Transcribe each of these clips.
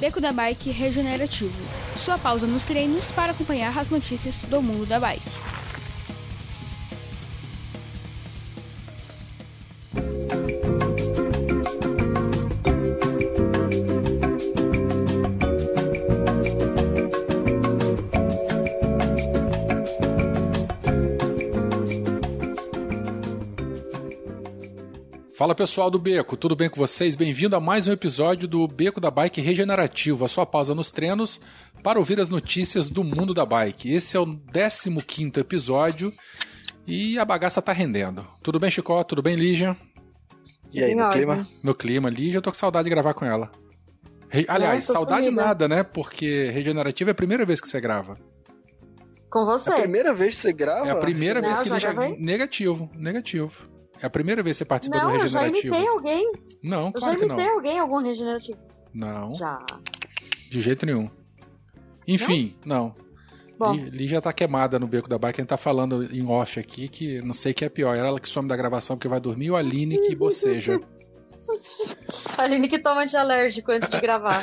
Beco da Bike Regenerativo. Sua pausa nos treinos para acompanhar as notícias do mundo da bike. Fala pessoal do Beco, tudo bem com vocês? Bem-vindo a mais um episódio do Beco da Bike Regenerativo, a sua pausa nos treinos para ouvir as notícias do mundo da bike. Esse é o 15 episódio e a bagaça tá rendendo. Tudo bem, Chicó? Tudo bem, Lígia? E aí, no clima? No clima, Lígia, eu tô com saudade de gravar com ela. Re... Aliás, saudade sumida. nada, né? Porque regenerativo é a primeira vez que você grava. Com você? É a primeira vez que você grava? É a primeira Não, vez que Lígia. Negativo, negativo. É a primeira vez que você participa não, do regenerativo. Eu já imitei alguém. Não, eu claro já imitei não. alguém algum regenerativo. Não. Já. De jeito nenhum. Enfim, não. não. Li, já tá queimada no beco da bike. A gente tá falando em off aqui que não sei o que é pior. Era ela que some da gravação porque vai dormir ou a Aline que boceja. a Aline que toma antialérgico antes de gravar.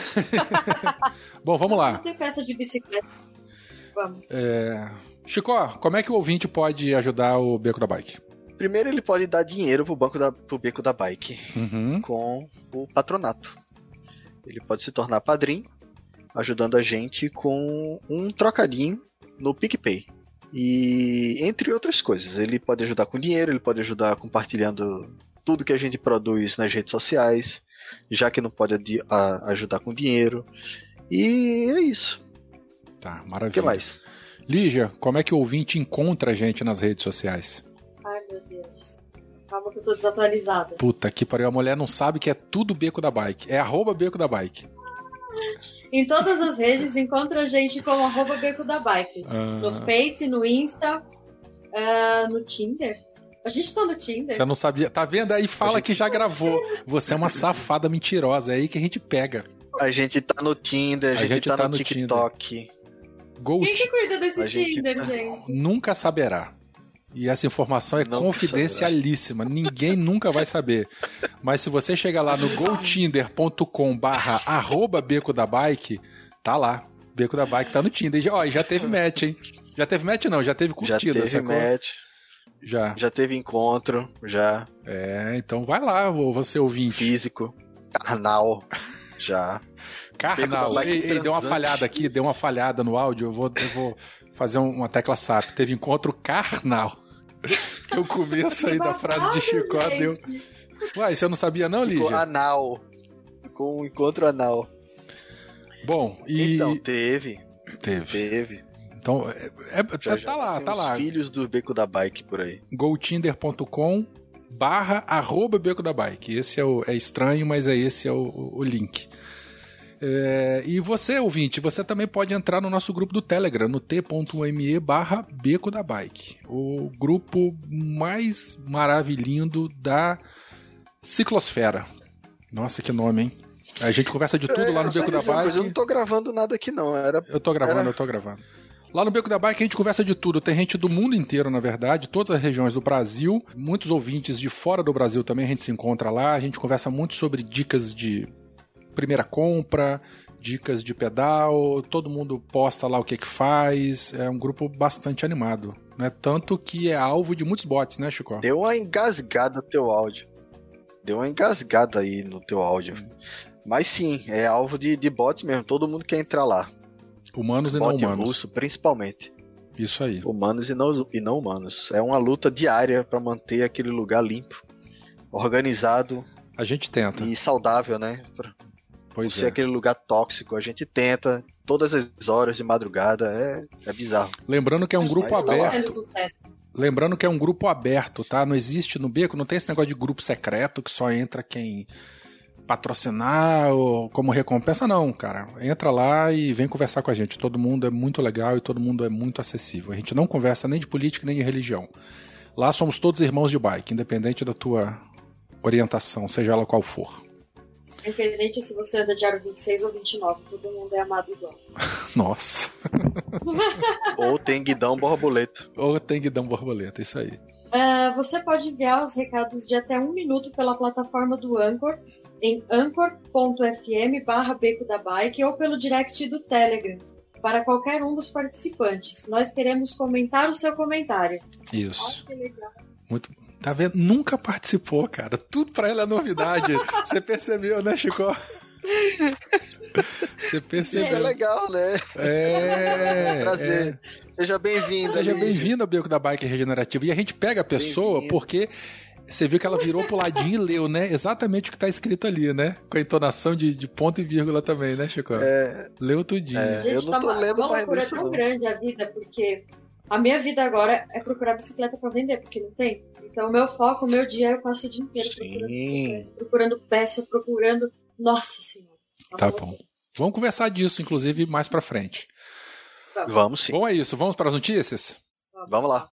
Bom, vamos lá. Tem peça de bicicleta. Vamos. É... Chicó, como é que o ouvinte pode ajudar o beco da bike? Primeiro ele pode dar dinheiro pro banco da, pro beco da bike uhum. com o patronato. Ele pode se tornar padrinho, ajudando a gente com um trocadinho no PicPay. E entre outras coisas, ele pode ajudar com dinheiro, ele pode ajudar compartilhando tudo que a gente produz nas redes sociais, já que não pode ajudar com dinheiro. E é isso. Tá, maravilha. O que mais? Lígia, como é que o ouvinte encontra a gente nas redes sociais? Meu Deus. Calma que eu tô desatualizada. Puta que pariu, a mulher não sabe que é tudo Beco da Bike. É arroba Beco da Bike. Em todas as redes, encontra a gente como arroba Beco da Bike. Ah. No Face, no Insta, uh, no Tinder. A gente tá no Tinder. Você não sabia. Tá vendo? Aí fala que já gravou. Você é uma safada mentirosa. É aí que a gente pega. A gente tá no Tinder, a, a gente, gente, tá, tá no, no TikTok. Go Quem que cuida desse Tinder, gente? gente? Nunca saberá. E essa informação é não confidencialíssima, ninguém nunca vai saber. Mas se você chegar lá no gotinder.com barra arroba beco da bike, tá lá. Beco da bike tá no Tinder. Ó, já teve match, hein? Já teve match não, já teve curtida. Já teve sacou? match. Já. Já teve encontro, já. É, então vai lá, você ouvinte. Físico, carnal, já. Carnal, ei, ei, deu uma falhada aqui, deu uma falhada no áudio, eu vou, eu vou fazer uma tecla SAP. Teve encontro carnal. Que o começo aí da frase de Chicó deu. Uai, você não sabia não, Lígia? Ficou anal. Com um encontro anal. Bom, e. Então, teve. Teve. Teve. Então, é, é, já, tá, já lá, tá lá. filhos do Beco da Bike por aí. gotinder.com barra arroba Beco da Bike. Esse é, o, é estranho, mas é esse é o, o link. É, e você, ouvinte, você também pode entrar no nosso grupo do Telegram, no t.me barra Beco da Bike. O grupo mais maravilhindo da ciclosfera. Nossa, que nome, hein? A gente conversa de tudo é, lá no Beco da Bike. Eu não tô gravando nada aqui, não. Era, eu tô gravando, era... eu tô gravando. Lá no Beco da Bike a gente conversa de tudo. Tem gente do mundo inteiro, na verdade, todas as regiões do Brasil. Muitos ouvintes de fora do Brasil também a gente se encontra lá. A gente conversa muito sobre dicas de primeira compra, dicas de pedal, todo mundo posta lá o que que faz. É um grupo bastante animado, né? Tanto que é alvo de muitos bots, né, Chico? Deu uma engasgada no teu áudio. Deu uma engasgada aí no teu áudio. Mas sim, é alvo de, de bots mesmo. Todo mundo quer entrar lá. Humanos e não humanos. russo, principalmente. Isso aí. Humanos e não, e não humanos. É uma luta diária para manter aquele lugar limpo, organizado. A gente tenta. E saudável, né? Pois ser é. aquele lugar tóxico. A gente tenta todas as horas de madrugada. É, é bizarro. Lembrando que é um grupo tá aberto. Lembrando que é um grupo aberto, tá? Não existe no beco, não tem esse negócio de grupo secreto que só entra quem patrocinar ou como recompensa, não, cara. Entra lá e vem conversar com a gente. Todo mundo é muito legal e todo mundo é muito acessível. A gente não conversa nem de política nem de religião. Lá somos todos irmãos de bike, independente da tua orientação, seja ela qual for. Independente se você é da Diário 26 ou 29, todo mundo é amado igual. Nossa. ou tem guidão borboleta. Ou tem guidão borboleta, isso aí. Uh, você pode enviar os recados de até um minuto pela plataforma do Anchor em anchor.fm barra Beco da Bike ou pelo direct do Telegram para qualquer um dos participantes. Nós queremos comentar o seu comentário. Isso. Muito. Tá vendo? Nunca participou, cara. Tudo para ela é novidade. Você percebeu, né, Chico? Você percebeu. É legal, né? É. Prazer. É. Seja bem-vindo. Seja bem-vindo ao Beco da Bike Regenerativa. E a gente pega a pessoa porque você viu que ela virou pro ladinho e leu, né? Exatamente o que tá escrito ali, né? Com a entonação de, de ponto e vírgula também, né, Chico? É. Leu tudinho. É, Gente, eu não tô tá lendo uma loucura tão grande a vida, porque a minha vida agora é procurar bicicleta para vender, porque não tem. Então, o meu foco, o meu dia, eu passo o dia inteiro procurando bicicleta, procurando peça, procurando. Nossa Senhora. Tá bom. Vamos conversar disso, inclusive, mais pra frente. Vamos, vamos sim. Bom, é isso. Vamos para as notícias? Vamos, vamos lá.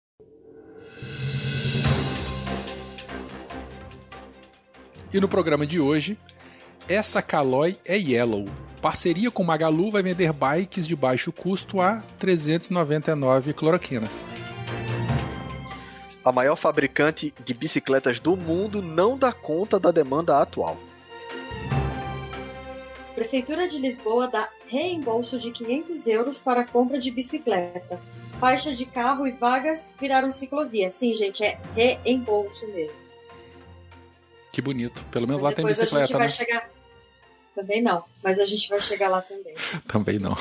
E no programa de hoje, essa Caloi é Yellow. Parceria com Magalu vai vender bikes de baixo custo a 399 cloroquinas. A maior fabricante de bicicletas do mundo não dá conta da demanda atual. Prefeitura de Lisboa dá reembolso de 500 euros para a compra de bicicleta. Faixa de carro e vagas viraram ciclovia. Sim, gente, é reembolso mesmo. Que bonito. Pelo menos lá tem bicicleta, a gente vai né? chegar. Também não, mas a gente vai chegar lá também. também não.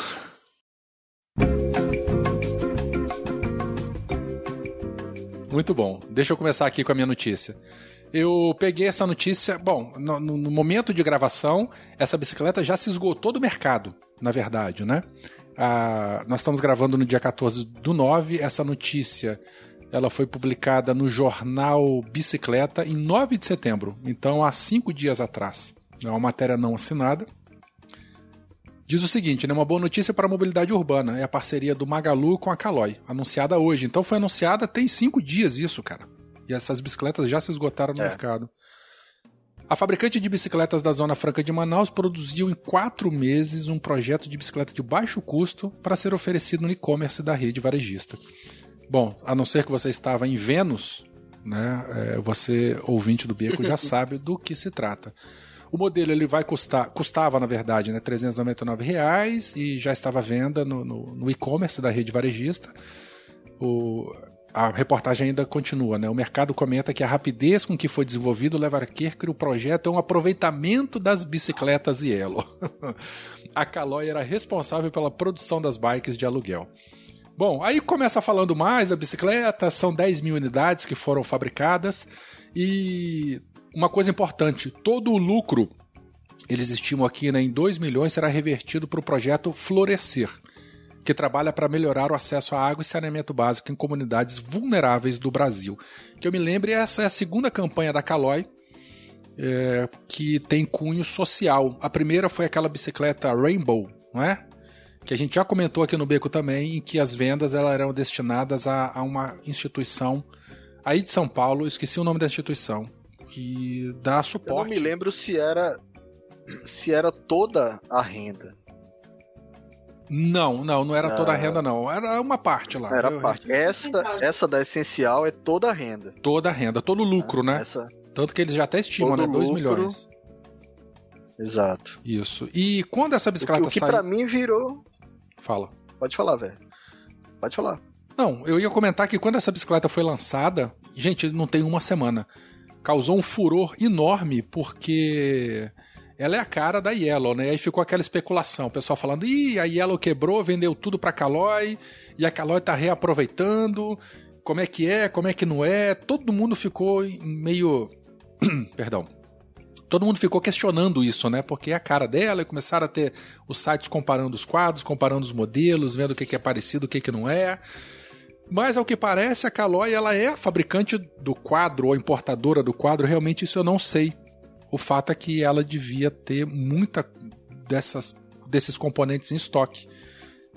Muito bom. Deixa eu começar aqui com a minha notícia. Eu peguei essa notícia. Bom, no, no, momento de gravação, essa bicicleta já se esgotou do mercado, na verdade, né? Ah, nós estamos gravando no dia 14 do 9. Essa notícia ela foi publicada no jornal Bicicleta em 9 de setembro, então há cinco dias atrás. É uma matéria não assinada. Diz o seguinte, né, uma boa notícia para a mobilidade urbana, é a parceria do Magalu com a Caloi, anunciada hoje. Então foi anunciada tem cinco dias isso, cara. E essas bicicletas já se esgotaram no é. mercado. A fabricante de bicicletas da Zona Franca de Manaus produziu em quatro meses um projeto de bicicleta de baixo custo para ser oferecido no e-commerce da rede varejista. Bom, a não ser que você estava em Vênus, né? É, você, ouvinte do Beco, já sabe do que se trata. O modelo ele vai custar, custava na verdade, né, 399 reais e já estava à venda no, no, no e-commerce da rede varejista. O, a reportagem ainda continua, né? O mercado comenta que a rapidez com que foi desenvolvido leva a crer que o projeto é um aproveitamento das bicicletas Yellow. a Caloi era responsável pela produção das bikes de aluguel. Bom, aí começa falando mais da bicicleta, são 10 mil unidades que foram fabricadas e uma coisa importante, todo o lucro, eles estimam aqui né, em 2 milhões, será revertido para o projeto Florescer, que trabalha para melhorar o acesso à água e saneamento básico em comunidades vulneráveis do Brasil. Que eu me lembre, essa é a segunda campanha da Caloi, é, que tem cunho social. A primeira foi aquela bicicleta Rainbow, não é? que a gente já comentou aqui no Beco também, em que as vendas elas eram destinadas a, a uma instituição aí de São Paulo, esqueci o nome da instituição, que dá suporte. Eu não me lembro se era se era toda a renda. Não, não, não era toda a renda, não. Era uma parte lá. Era eu, parte. Essa, essa da essencial é toda a renda. Toda a renda, todo o lucro, né? Essa... Tanto que eles já até estimam, todo né? 2 milhões. Exato. Isso. E quando essa bicicleta saiu... O que, que saiu... pra mim virou Fala. Pode falar, velho. Pode falar. Não, eu ia comentar que quando essa bicicleta foi lançada, gente, não tem uma semana, causou um furor enorme porque ela é a cara da Yellow, né? E aí ficou aquela especulação, o pessoal falando, ih, a Yellow quebrou, vendeu tudo pra Caloi, e a Caloi tá reaproveitando, como é que é, como é que não é, todo mundo ficou meio... Perdão todo mundo ficou questionando isso, né? Porque é a cara dela e começaram a ter os sites comparando os quadros, comparando os modelos, vendo o que é parecido, o que não é. Mas ao que parece, a Caloi ela é a fabricante do quadro ou importadora do quadro. Realmente isso eu não sei. O fato é que ela devia ter muita dessas desses componentes em estoque.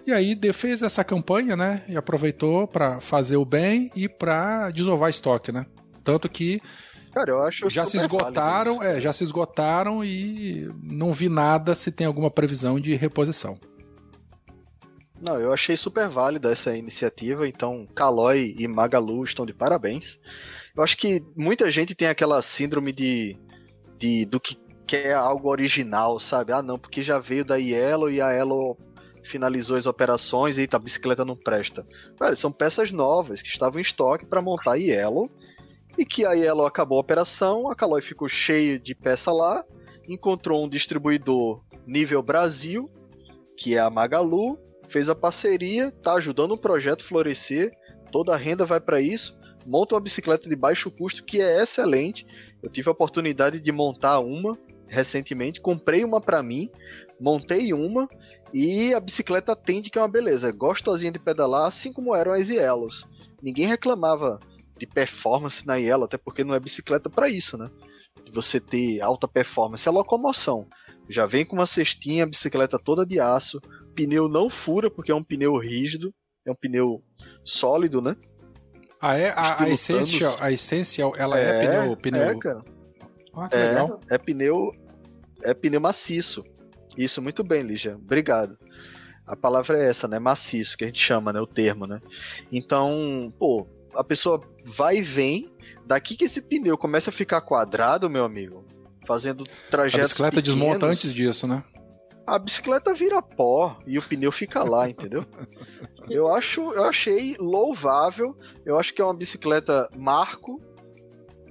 E aí fez essa campanha, né? E aproveitou para fazer o bem e para desovar estoque, né? Tanto que Cara, eu acho já se esgotaram, é, já se esgotaram e não vi nada se tem alguma previsão de reposição. Não, eu achei super válida essa iniciativa, então Caloi e Magalu estão de parabéns. Eu acho que muita gente tem aquela síndrome de, de do que quer algo original, sabe? Ah, não, porque já veio da Yellow e a Yellow finalizou as operações e a bicicleta não presta. Velho, são peças novas que estavam em estoque para montar a Yellow e que a Yellow acabou a operação, a Caloi ficou cheio de peça lá, encontrou um distribuidor nível Brasil, que é a Magalu, fez a parceria, tá ajudando o projeto florescer, toda a renda vai para isso, monta uma bicicleta de baixo custo que é excelente. Eu tive a oportunidade de montar uma recentemente, comprei uma para mim, montei uma e a bicicleta atende que é uma beleza, gostosinha de pedalar, assim como eram as Yellows. Ninguém reclamava de performance na Yellow, até porque não é bicicleta para isso, né? De você ter alta performance, é locomoção. Já vem com uma cestinha, bicicleta toda de aço, pneu não fura porque é um pneu rígido, é um pneu sólido, né? Ah, é? A, a Essential, a Essential, ela é, é pneu, pneu... É, cara. Ah, é, é pneu, é pneu maciço. Isso, muito bem, Lígia. Obrigado. A palavra é essa, né? Maciço, que a gente chama, né? O termo, né? Então, pô, a pessoa vai e vem. Daqui que esse pneu começa a ficar quadrado, meu amigo, fazendo trajetos. A bicicleta pequenos, desmonta antes disso, né? A bicicleta vira pó e o pneu fica lá, entendeu? Eu acho, eu achei louvável. Eu acho que é uma bicicleta marco,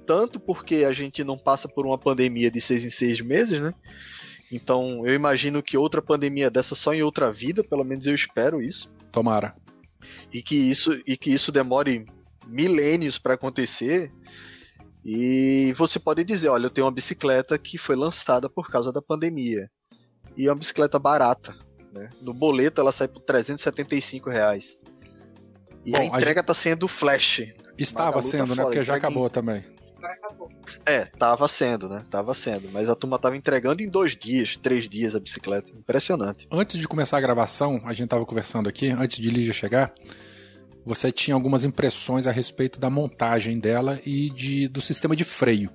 tanto porque a gente não passa por uma pandemia de seis em seis meses, né? Então eu imagino que outra pandemia dessa só em outra vida, pelo menos eu espero isso. Tomara. E que isso, e que isso demore milênios para acontecer. E você pode dizer, olha, eu tenho uma bicicleta que foi lançada por causa da pandemia. E é uma bicicleta barata. Né? No boleto ela sai por 375 reais. E Bom, a entrega está gente... sendo flash. Estava sendo, né? Porque já acabou também acabou. É, tava sendo, né? Tava sendo. Mas a turma tava entregando em dois dias, três dias a bicicleta. Impressionante. Antes de começar a gravação, a gente tava conversando aqui, antes de Lígia chegar, você tinha algumas impressões a respeito da montagem dela e de, do sistema de freio.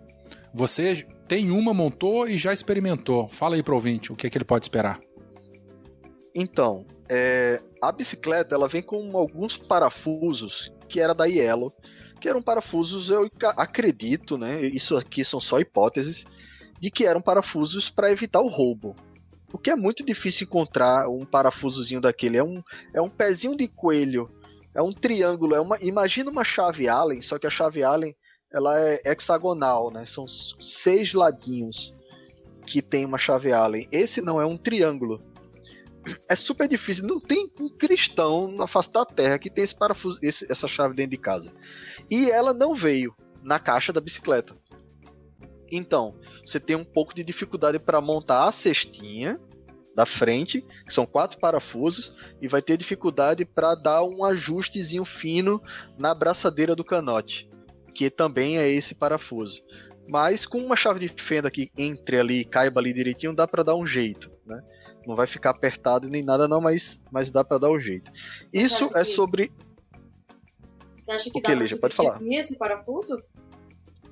Você tem uma, montou e já experimentou. Fala aí pro ouvinte o que, é que ele pode esperar. Então, é, a bicicleta ela vem com alguns parafusos que era da Yellow que eram parafusos, eu acredito, né? Isso aqui são só hipóteses, de que eram parafusos para evitar o roubo. Porque é muito difícil encontrar um parafusozinho daquele. É um, é um pezinho de coelho, é um triângulo, é uma. Imagina uma chave Allen, só que a chave Allen ela é hexagonal, né? São seis ladinhos que tem uma chave Allen. Esse não é um triângulo é super difícil. Não tem um cristão na face da terra que tem esse parafuso, esse, essa chave dentro de casa. E ela não veio na caixa da bicicleta. Então, você tem um pouco de dificuldade para montar a cestinha da frente, que são quatro parafusos, e vai ter dificuldade para dar um ajustezinho fino na braçadeira do canote, que também é esse parafuso. Mas com uma chave de fenda que entre ali, caiba ali direitinho, dá para dar um jeito, né? Não vai ficar apertado nem nada não, mas, mas dá para dar um jeito. Isso é que... sobre... Você acha que o dá que, pra Pode falar. esse parafuso?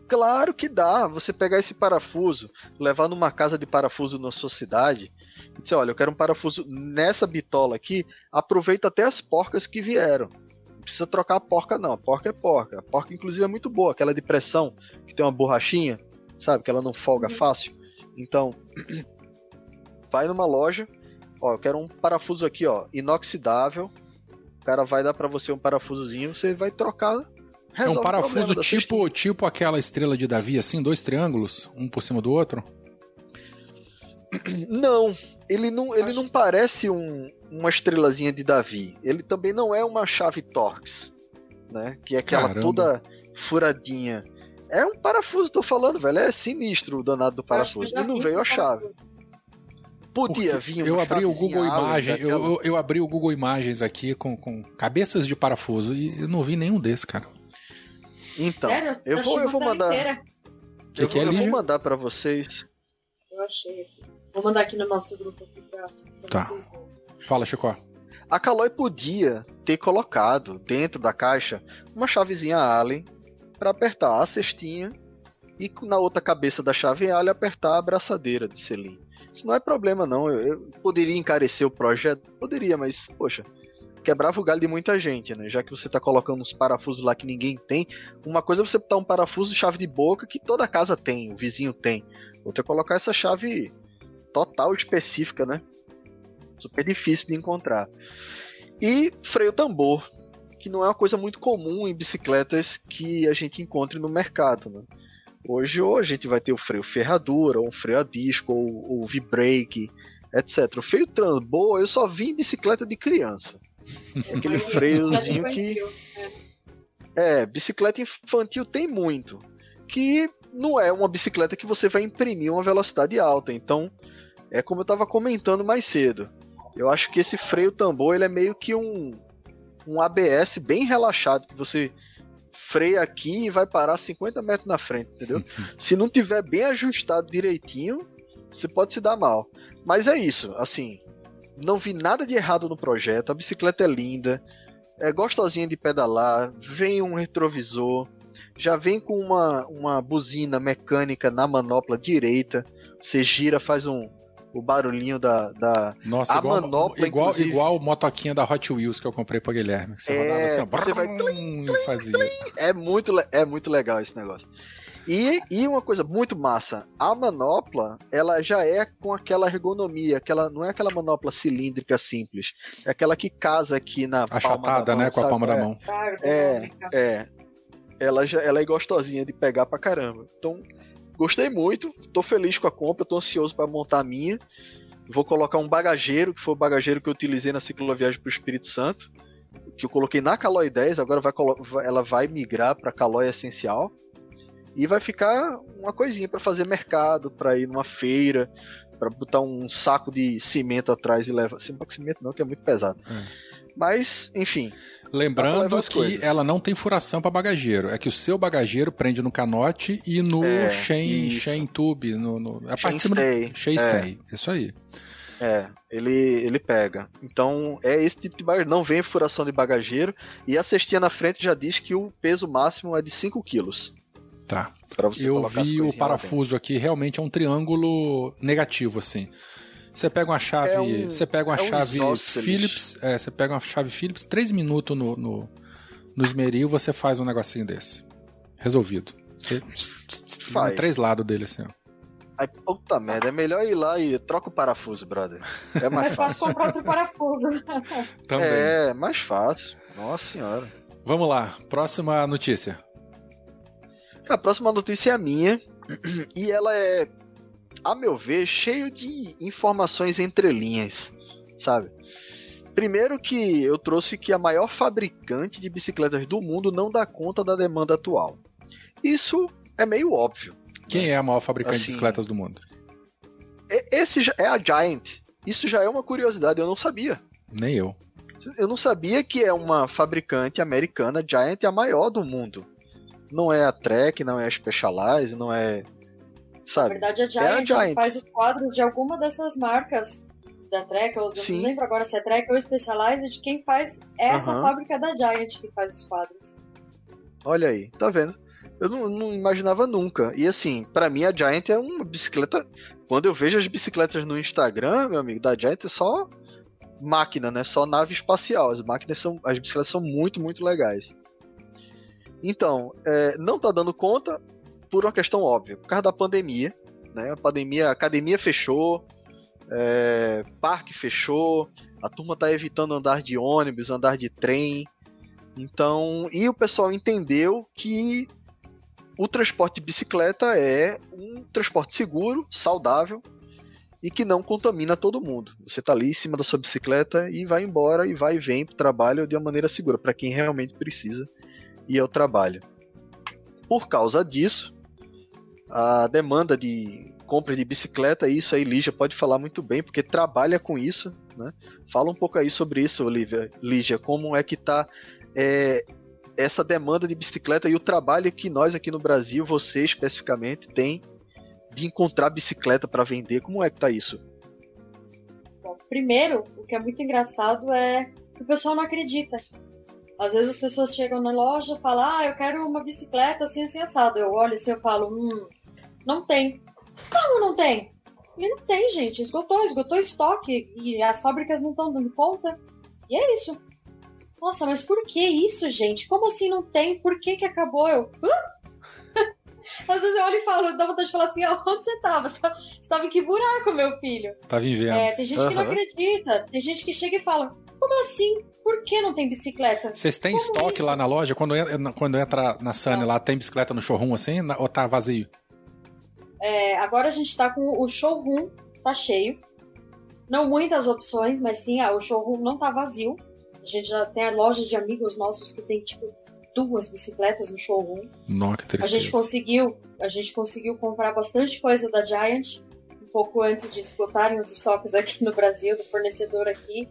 Claro que dá. Você pegar esse parafuso, levar numa casa de parafuso na sua cidade e dizer, olha, eu quero um parafuso nessa bitola aqui, aproveita até as porcas que vieram. Não precisa trocar a porca não, a porca é porca. A porca inclusive é muito boa, aquela de pressão, que tem uma borrachinha, sabe, que ela não folga uhum. fácil. Então, vai numa loja, ó, eu quero um parafuso aqui, ó, inoxidável. O cara vai dar para você um parafusozinho, você vai trocar. É um parafuso tipo, tipo aquela estrela de Davi, assim, dois triângulos, um por cima do outro? Não, ele não, ele Acho... não parece um, uma estrelazinha de Davi. Ele também não é uma chave Torx, né? Que é aquela Caramba. toda furadinha. É um parafuso, tô falando, velho. É sinistro o danado do parafuso. E não veio a chave. Podia vir eu abri o Google Imagens, eu, eu, eu, abri o Google Imagens aqui com, com cabeças de parafuso e eu não vi nenhum desse, cara. Então, Sério? eu, vou, eu vou mandar. Eu, que é, eu vou mandar para vocês. Eu achei aqui. Vou mandar aqui no nosso grupo aqui pra, pra tá. vocês Fala, Chico. A Caloi podia ter colocado dentro da caixa uma chavezinha Allen para apertar a cestinha e na outra cabeça da chave Allen apertar a abraçadeira de selim. Isso não é problema, não. Eu, eu, poderia encarecer o projeto? Poderia, mas, poxa, quebrava o galho de muita gente, né? Já que você tá colocando uns parafusos lá que ninguém tem. Uma coisa é você botar um parafuso de chave de boca que toda casa tem, o vizinho tem. Outra é colocar essa chave total específica, né? Super difícil de encontrar. E freio tambor, que não é uma coisa muito comum em bicicletas que a gente encontre no mercado, né? Hoje ou a gente vai ter o freio ferradura, ou um freio a disco, ou o V-brake, etc. O freio tambor eu só vi em bicicleta de criança. Aquele freiozinho que. É, bicicleta infantil tem muito. Que não é uma bicicleta que você vai imprimir uma velocidade alta. Então, é como eu estava comentando mais cedo. Eu acho que esse freio tambor ele é meio que um, um ABS bem relaxado, que você freia aqui e vai parar 50 metros na frente, entendeu? se não tiver bem ajustado direitinho, você pode se dar mal. Mas é isso, assim, não vi nada de errado no projeto, a bicicleta é linda, é gostosinha de pedalar, vem um retrovisor, já vem com uma, uma buzina mecânica na manopla direita, você gira, faz um, o barulhinho da, da Nossa, a igual, manopla, igual, inclusive... igual motoquinha da Hot Wheels que eu comprei pra Guilherme. Você é, rodava assim, ó, você vai tlim, tlim, fazia. Tlim. É muito, é muito legal esse negócio. E, e uma coisa muito massa, a manopla, ela já é com aquela ergonomia, aquela, não é aquela manopla cilíndrica simples, é aquela que casa aqui na Achatada, né, com a palma é, da mão. É, é. Ela, já, ela é gostosinha de pegar pra caramba. Então, gostei muito, tô feliz com a compra, tô ansioso para montar a minha. Vou colocar um bagageiro, que foi o bagageiro que eu utilizei na cicloviagem pro Espírito Santo, que eu coloquei na Caloi 10, agora vai, ela vai migrar para Caloi Essencial. E vai ficar uma coisinha para fazer mercado, para ir numa feira, para botar um saco de cimento atrás e levar. Cimento não, que é muito pesado. É. Mas, enfim. Lembrando que coisas. ela não tem furação para bagageiro. É que o seu bagageiro prende no canote e no é, chain, chain tube. No, no, a chain stay. Do, chain é. stay. Isso aí. É, ele, ele pega. Então é esse tipo de bagageiro. Não vem furação de bagageiro. E a cestinha na frente já diz que o peso máximo é de 5 quilos. Tá. Eu vi o parafuso aqui, realmente é um triângulo negativo, assim. Você pega uma chave, é um, você pega uma é chave um Phillips, é, você pega uma chave Phillips, três minutos no, no, no esmeril, você faz um negocinho desse. Resolvido. Você faz três lados dele assim, ó. Ai, puta merda, é melhor ir lá e troca o parafuso, brother. É mais, mais fácil comprar outro parafuso. Também. É, mais fácil. Nossa senhora. Vamos lá, próxima notícia. A próxima notícia é a minha. E ela é, a meu ver, cheio de informações entre linhas, sabe? Primeiro que eu trouxe que a maior fabricante de bicicletas do mundo não dá conta da demanda atual. Isso é meio óbvio. Quem né? é a maior fabricante assim, de bicicletas do mundo? Esse é a Giant. Isso já é uma curiosidade, eu não sabia. Nem eu. Eu não sabia que é uma fabricante americana, Giant, a maior do mundo. Não é a Trek, não é a Specialized, não é. Sabe? Na verdade, a Giant, é a Giant. faz os quadros de alguma dessas marcas da Trek, eu Sim. não lembro agora se é Trek ou Specialized, quem faz é essa fábrica da Giant que faz os quadros. Olha aí, tá vendo? Eu não, não imaginava nunca. E assim, para mim a Giant é uma bicicleta. Quando eu vejo as bicicletas no Instagram, meu amigo, da Giant é só máquina, né? Só nave espacial. As máquinas são, as bicicletas são muito, muito legais. Então, é, não tá dando conta por uma questão óbvia, por causa da pandemia. Né? A pandemia, a academia fechou, é, parque fechou, a turma tá evitando andar de ônibus, andar de trem. Então, e o pessoal entendeu que o transporte de bicicleta é um transporte seguro, saudável e que não contamina todo mundo. Você está ali em cima da sua bicicleta e vai embora e vai e vem para o trabalho de uma maneira segura, para quem realmente precisa e ao trabalho. Por causa disso, a demanda de compra de bicicleta, isso aí Lígia pode falar muito bem, porque trabalha com isso, né? Fala um pouco aí sobre isso, Olivia, Lígia, como é que tá é, essa demanda de bicicleta e o trabalho que nós aqui no Brasil, você especificamente, tem de encontrar bicicleta para vender. Como é que tá isso? Bom, primeiro, o que é muito engraçado é que o pessoal não acredita. Às vezes as pessoas chegam na loja e falam, ah, eu quero uma bicicleta assim, assim, assado. Eu olho assim, eu falo, hum, não tem. Como não tem? E não tem, gente. Esgotou, esgotou estoque. E as fábricas não estão dando conta. E é isso. Nossa, mas por que isso, gente? Como assim não tem? Por que que acabou? Eu, Hã? Às vezes eu olho e falo, dá vontade de falar assim, onde você tava? Você tava, em que buraco, meu filho? Tava em Vênus. É, tem gente uhum. que não acredita. Tem gente que chega e fala, como assim? Por que não tem bicicleta? Vocês têm Como estoque isso? lá na loja? Quando entra, quando entra na Sunny lá, tem bicicleta no showroom assim? Ou tá vazio? É, agora a gente tá com o showroom, tá cheio. Não muitas opções, mas sim, ah, o showroom não tá vazio. A gente já tem a loja de amigos nossos que tem, tipo, duas bicicletas no showroom. Nossa, que a gente conseguiu, a gente conseguiu comprar bastante coisa da Giant um pouco antes de esgotarem os estoques aqui no Brasil, do fornecedor aqui.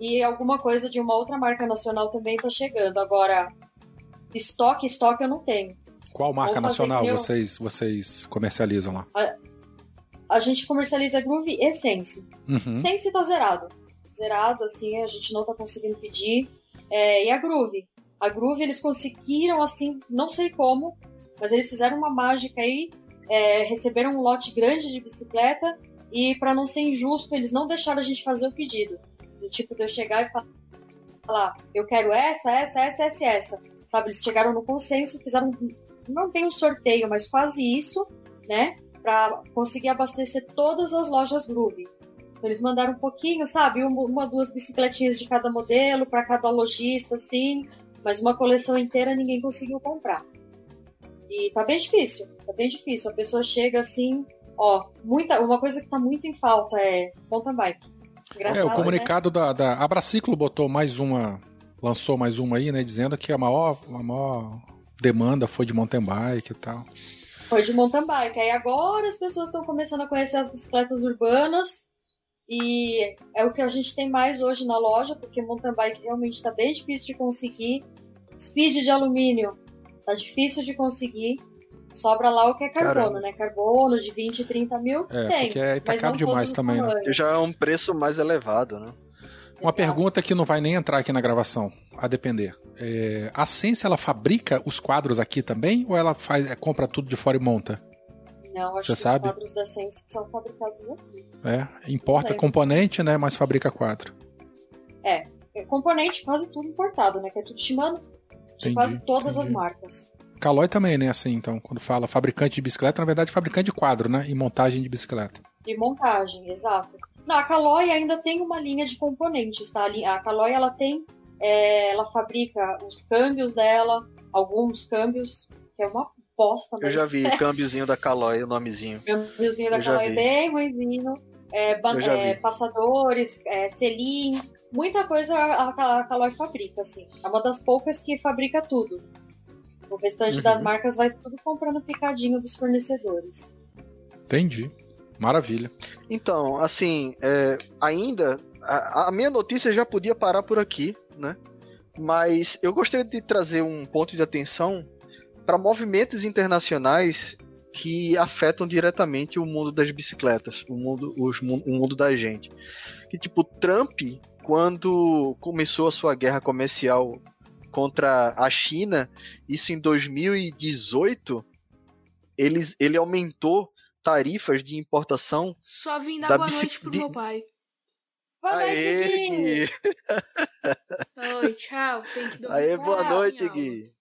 E alguma coisa de uma outra marca nacional também tá chegando. Agora, estoque, estoque eu não tenho. Qual marca nacional vocês, vocês comercializam lá? A, a gente comercializa Groove Essence. Uhum. Sense tá zerado. Zerado, assim, a gente não tá conseguindo pedir. É, e a Groove. A Groove eles conseguiram, assim, não sei como, mas eles fizeram uma mágica aí, é, receberam um lote grande de bicicleta e, para não ser injusto, eles não deixaram a gente fazer o pedido. Do tipo de eu chegar e falar, eu quero essa, essa, essa, essa, essa. Sabe, eles chegaram no consenso, fizeram, não tem um sorteio, mas quase isso, né? Para conseguir abastecer todas as lojas Groove. Então, eles mandaram um pouquinho, sabe? Uma, duas bicicletinhas de cada modelo, para cada lojista, assim. Mas uma coleção inteira ninguém conseguiu comprar. E tá bem difícil, tá bem difícil. A pessoa chega assim, ó, muita, uma coisa que tá muito em falta é mountain bike. Engraçado, é, o comunicado né? da, da Abraciclo botou mais uma, lançou mais uma aí, né, dizendo que a maior, a maior demanda foi de mountain bike e tal. Foi de mountain bike. Aí agora as pessoas estão começando a conhecer as bicicletas urbanas e é o que a gente tem mais hoje na loja, porque mountain bike realmente está bem difícil de conseguir. Speed de alumínio tá difícil de conseguir. Sobra lá o que é carbono, Caramba. né? Carbono de 20, 30 mil, é, tem. Porque aí tá caro demais também, né? Já é um preço mais elevado, né? Uma Exato. pergunta que não vai nem entrar aqui na gravação, a depender. É, a Sense, ela fabrica os quadros aqui também ou ela faz, é, compra tudo de fora e monta? Não, acho Você que sabe? os quadros da Sense são fabricados aqui. É, importa componente, né, mas fabrica quadro. É, é, componente quase tudo importado, né, que é tudo Shimano, de entendi, quase todas entendi. as marcas. Caloi também, né? Assim, então, quando fala fabricante de bicicleta, na verdade, fabricante de quadro, né? E montagem de bicicleta. E montagem, exato. Não, a Caloi ainda tem uma linha de componentes, tá? A Caloi, ela tem, é, ela fabrica os câmbios dela, alguns câmbios, que é uma bosta. Mas... Eu já vi o câmbiozinho da Caloi, o nomezinho. Câmbiozinho da Caloi, bem ruimzinho. É, é, passadores, é, selim, muita coisa a, a Caloi fabrica, assim. É uma das poucas que fabrica tudo. O restante uhum. das marcas vai tudo comprando picadinho dos fornecedores. Entendi. Maravilha. Então, assim, é, ainda a, a, minha notícia já podia parar por aqui, né? Mas eu gostaria de trazer um ponto de atenção para movimentos internacionais que afetam diretamente o mundo das bicicletas, o mundo, os, o mundo da gente. Que tipo, Trump, quando começou a sua guerra comercial contra a China, isso em 2018, eles, ele aumentou tarifas de importação. Só vim dar boa noite pro de... meu pai. Boa Aê, noite, Gui. Oi, tchau. Tem que dormir. Aê, boa noite, Gui.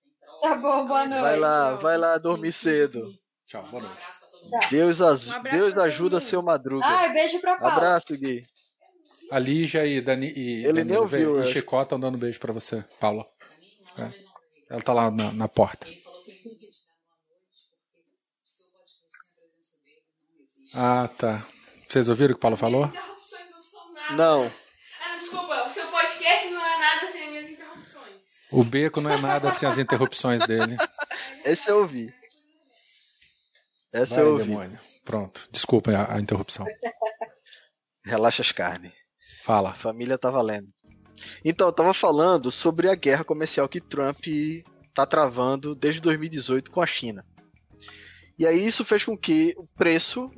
Tá bom, boa noite. Vai lá, vai lá dormir cedo. Tchau, boa noite. Tchau. Deus, as... um Deus ajuda seu madruga. Ai, beijo pra Paulo. Abraço, Gui. A Lígia e, Dani, e Ele Danilo nem ouviu, e Chicó estão dando beijo pra você, Paula. É. Ela tá lá na, na porta. Ah, tá. Vocês ouviram o que o Paulo falou? Não. Ah, desculpa, o seu podcast não é nada sem minhas interrupções. O beco não é nada sem as interrupções dele. Esse eu ouvi. Essa Vai, eu ouvi. Demônio. Pronto. Desculpa a, a interrupção. Relaxa as carnes. Fala. Família tá valendo. Então, eu tava falando sobre a guerra comercial que Trump tá travando desde 2018 com a China. E aí isso fez com que o preço,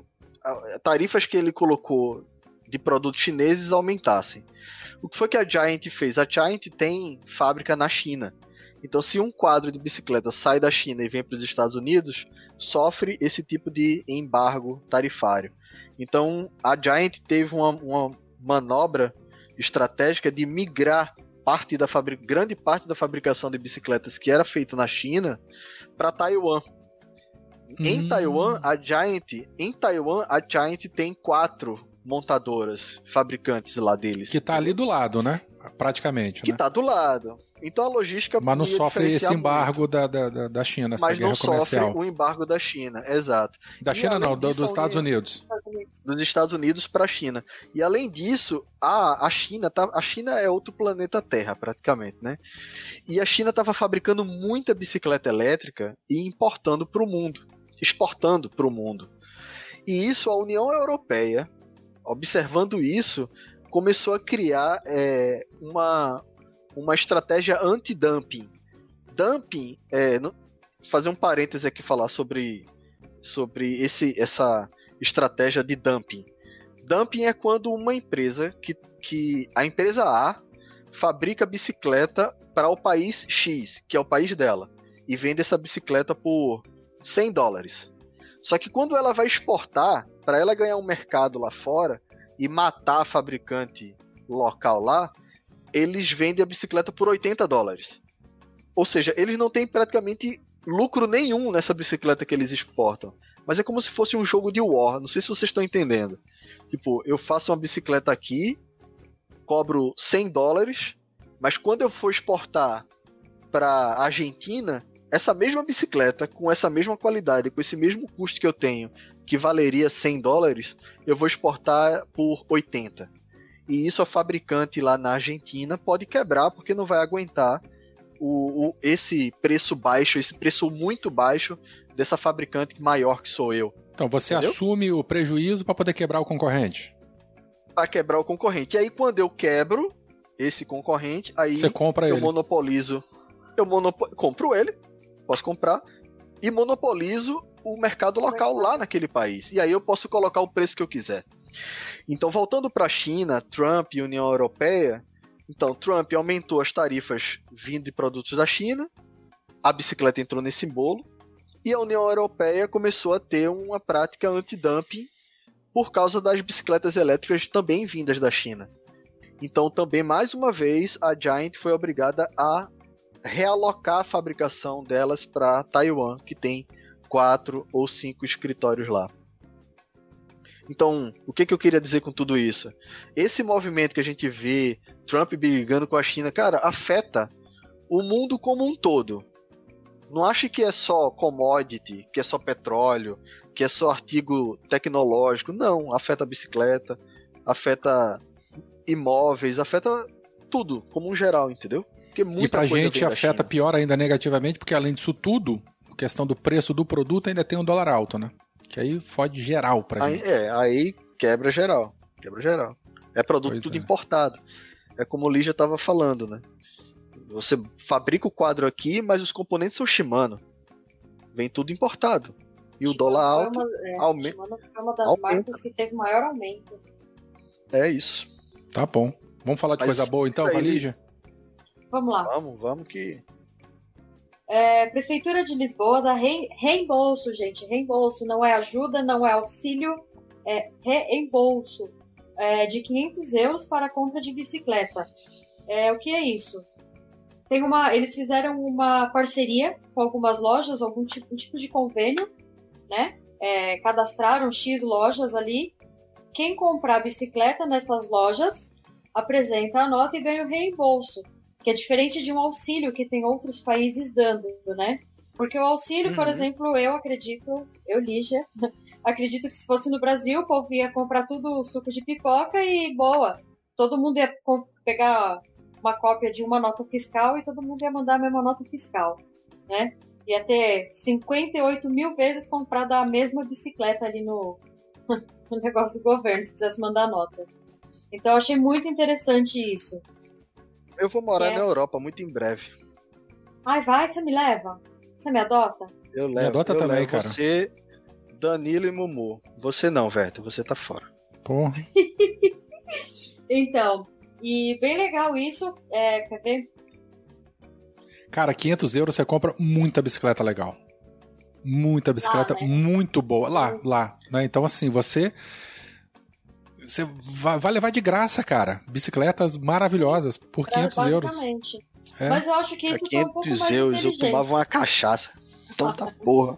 tarifas que ele colocou de produtos chineses aumentassem. O que foi que a Giant fez? A Giant tem fábrica na China. Então, se um quadro de bicicleta sai da China e vem para os Estados Unidos, sofre esse tipo de embargo tarifário. Então, a Giant teve uma, uma manobra estratégica de migrar parte da grande parte da fabricação de bicicletas que era feita na China para Taiwan. Em hum. Taiwan, a Giant, em Taiwan, a Giant tem quatro montadoras, fabricantes lá deles. Que tá ali do lado, né? Praticamente. Que né? tá do lado. Então a logística. Mas não sofre esse embargo da, da, da China, essa Mas guerra não comercial. sofre o embargo da China, exato. Da e China não, do, dos Estados Unidos. Dos Estados Unidos para a China. E além disso, a, a China tá, a China é outro planeta Terra, praticamente, né? E a China estava fabricando muita bicicleta elétrica e importando para o mundo, exportando para o mundo. E isso a União Europeia, observando isso, começou a criar é, uma, uma estratégia anti-dumping. Dumping, é, fazer um parêntese aqui falar sobre, sobre esse, essa estratégia de dumping. Dumping é quando uma empresa que, que a empresa A fabrica bicicleta para o país X, que é o país dela, e vende essa bicicleta por 100 dólares. Só que quando ela vai exportar, para ela ganhar um mercado lá fora e matar a fabricante local lá, eles vendem a bicicleta por 80 dólares. Ou seja, eles não têm praticamente lucro nenhum nessa bicicleta que eles exportam. Mas é como se fosse um jogo de war. Não sei se vocês estão entendendo. Tipo, eu faço uma bicicleta aqui, cobro 100 dólares, mas quando eu for exportar para Argentina, essa mesma bicicleta, com essa mesma qualidade, com esse mesmo custo que eu tenho, que valeria 100 dólares, eu vou exportar por 80 e isso a fabricante lá na Argentina pode quebrar porque não vai aguentar o, o, esse preço baixo, esse preço muito baixo dessa fabricante maior que sou eu. Então você Entendeu? assume o prejuízo para poder quebrar o concorrente. Para quebrar o concorrente. E aí quando eu quebro esse concorrente, aí você compra eu ele. monopolizo. Eu monopo compro ele, posso comprar e monopolizo o mercado local lá naquele país. E aí eu posso colocar o preço que eu quiser. Então, voltando para a China, Trump e União Europeia, então Trump aumentou as tarifas vindo de produtos da China, a bicicleta entrou nesse bolo, e a União Europeia começou a ter uma prática anti-dumping por causa das bicicletas elétricas também vindas da China. Então, também mais uma vez, a Giant foi obrigada a realocar a fabricação delas para Taiwan, que tem quatro ou cinco escritórios lá. Então, o que, que eu queria dizer com tudo isso? Esse movimento que a gente vê, Trump brigando com a China, cara, afeta o mundo como um todo. Não ache que é só commodity, que é só petróleo, que é só artigo tecnológico. Não, afeta a bicicleta, afeta imóveis, afeta tudo, como um geral, entendeu? Porque muita e pra gente afeta pior ainda negativamente, porque além disso tudo, questão do preço do produto ainda tem um dólar alto, né? Que aí fode geral pra aí, gente. É, aí quebra geral. Quebra geral. É produto pois tudo é. importado. É como o Lígia tava falando, né? Você fabrica o quadro aqui, mas os componentes são Shimano. Vem tudo importado. E Shimano o dólar alto uma, é, aumenta. Shimano foi uma das aumenta. marcas que teve maior aumento. É isso. Tá bom. Vamos falar de mas coisa boa então, Lígia? Vamos lá. Vamos, vamos que é, Prefeitura de Lisboa dá re, reembolso, gente. Reembolso não é ajuda, não é auxílio, é reembolso é, de 500 euros para a compra de bicicleta. É, o que é isso? Tem uma, eles fizeram uma parceria com algumas lojas, algum tipo, um tipo de convênio, né? É, cadastraram X lojas ali. Quem comprar bicicleta nessas lojas apresenta a nota e ganha o reembolso que é diferente de um auxílio que tem outros países dando, né? Porque o auxílio, uhum. por exemplo, eu acredito, eu, Lígia, acredito que se fosse no Brasil, o povo ia comprar tudo suco de pipoca e boa. Todo mundo ia pegar uma cópia de uma nota fiscal e todo mundo ia mandar a mesma nota fiscal, né? Ia ter 58 mil vezes comprada a mesma bicicleta ali no, no negócio do governo, se quisesse mandar nota. Então eu achei muito interessante isso. Eu vou morar é. na Europa muito em breve. Ai, vai, você me leva? Você me adota? Eu levo. Me adota eu também, levo cara. Você, Danilo e Mumu. Você não, Verta, você tá fora. Porra. então, e bem legal isso. É, quer ver? Cara, 500 euros você compra muita bicicleta legal. Muita bicicleta né? muito boa. Lá, lá. Né? Então, assim, você você vai levar de graça, cara. Bicicletas maravilhosas por 500 é, euros. É. Mas eu acho que isso tá um pouco mais euros eu tomava uma cachaça. Tonta porra.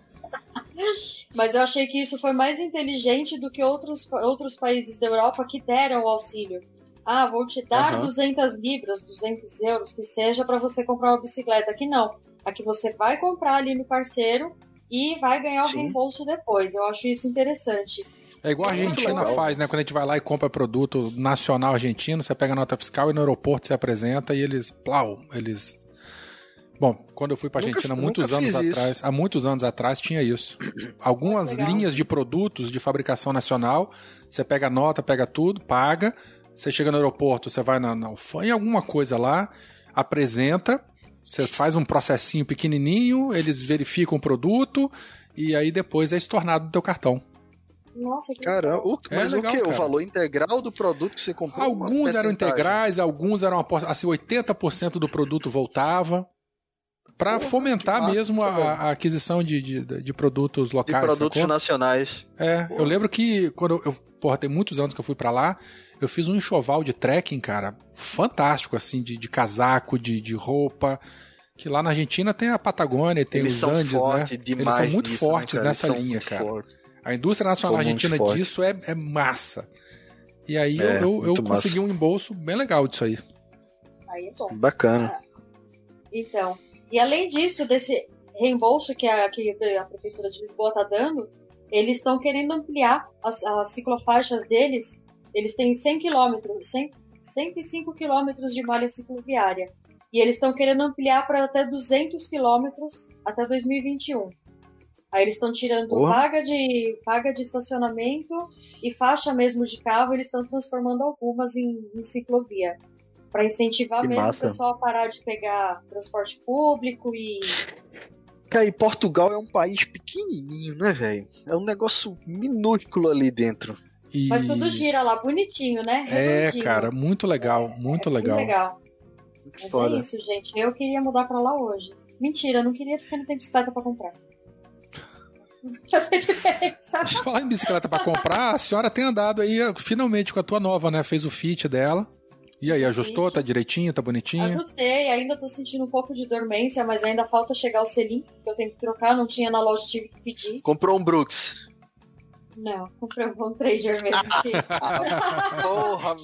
Mas eu achei que isso foi mais inteligente do que outros, outros países da Europa que deram o auxílio. Ah, vou te dar uhum. 200 libras, 200 euros, que seja, para você comprar uma bicicleta. Aqui não. Aqui você vai comprar ali no parceiro e vai ganhar o Sim. reembolso depois. Eu acho isso interessante. É igual a Argentina faz, né? Quando a gente vai lá e compra produto nacional argentino, você pega a nota fiscal e no aeroporto se apresenta e eles, plau, eles Bom, quando eu fui para Argentina nunca, muitos anos atrás, há muitos anos atrás tinha isso. Algumas linhas de produtos de fabricação nacional, você pega a nota, pega tudo, paga, você chega no aeroporto, você vai na, na em alguma coisa lá, apresenta, você faz um processinho pequenininho, eles verificam o produto e aí depois é estornado do teu cartão. Nossa, que Caramba, o, é mas legal, o que? Cara. O valor integral do produto que você comprou? Alguns eram integrais, alguns eram assim, 80% do produto voltava para fomentar mesmo a, a, aquisição de, de, de, produtos locais. De produtos sacou? nacionais. É, eu lembro que quando eu, porra, tem muitos anos que eu fui para lá, eu fiz um enxoval de trekking, cara, fantástico, assim, de, de casaco, de, de roupa. Que lá na Argentina tem a Patagônia, tem Eles os Andes, né? Eles são muito nisso, né, fortes né, nessa linha, cara. Fortes. A indústria nacional argentina disso é, é massa. E aí é, eu, eu, eu consegui um embolso bem legal disso aí. Aí é bom. Bacana. Ah, então, e além disso, desse reembolso que a, que a Prefeitura de Lisboa está dando, eles estão querendo ampliar as, as, ciclofaixas deles. Eles têm 100 quilômetros, 105 quilômetros de malha cicloviária. E eles estão querendo ampliar para até 200 quilômetros até 2021. Aí eles estão tirando oh. vaga de vaga de estacionamento e faixa mesmo de carro, eles estão transformando algumas em, em ciclovia para incentivar que mesmo massa. o pessoal a parar de pegar transporte público e. Cara, e Portugal é um país pequenininho, né, velho? É um negócio minúsculo ali dentro. E... Mas tudo gira lá, bonitinho, né? É, cara, muito legal, muito é, legal. Muito legal. Mas é isso, gente. Eu queria mudar para lá hoje. Mentira, eu não queria porque não tem bicicleta para comprar. Falar em bicicleta para comprar, a senhora tem andado aí finalmente com a tua nova, né? Fez o fit dela. E aí, ajustou? Tá direitinho? Tá bonitinho? Ajustei, ainda tô sentindo um pouco de dormência, mas ainda falta chegar o selim, que eu tenho que trocar, não tinha na loja, tive que pedir. Comprou um Brooks? Não, comprei um Von Trader mesmo aqui. Porra!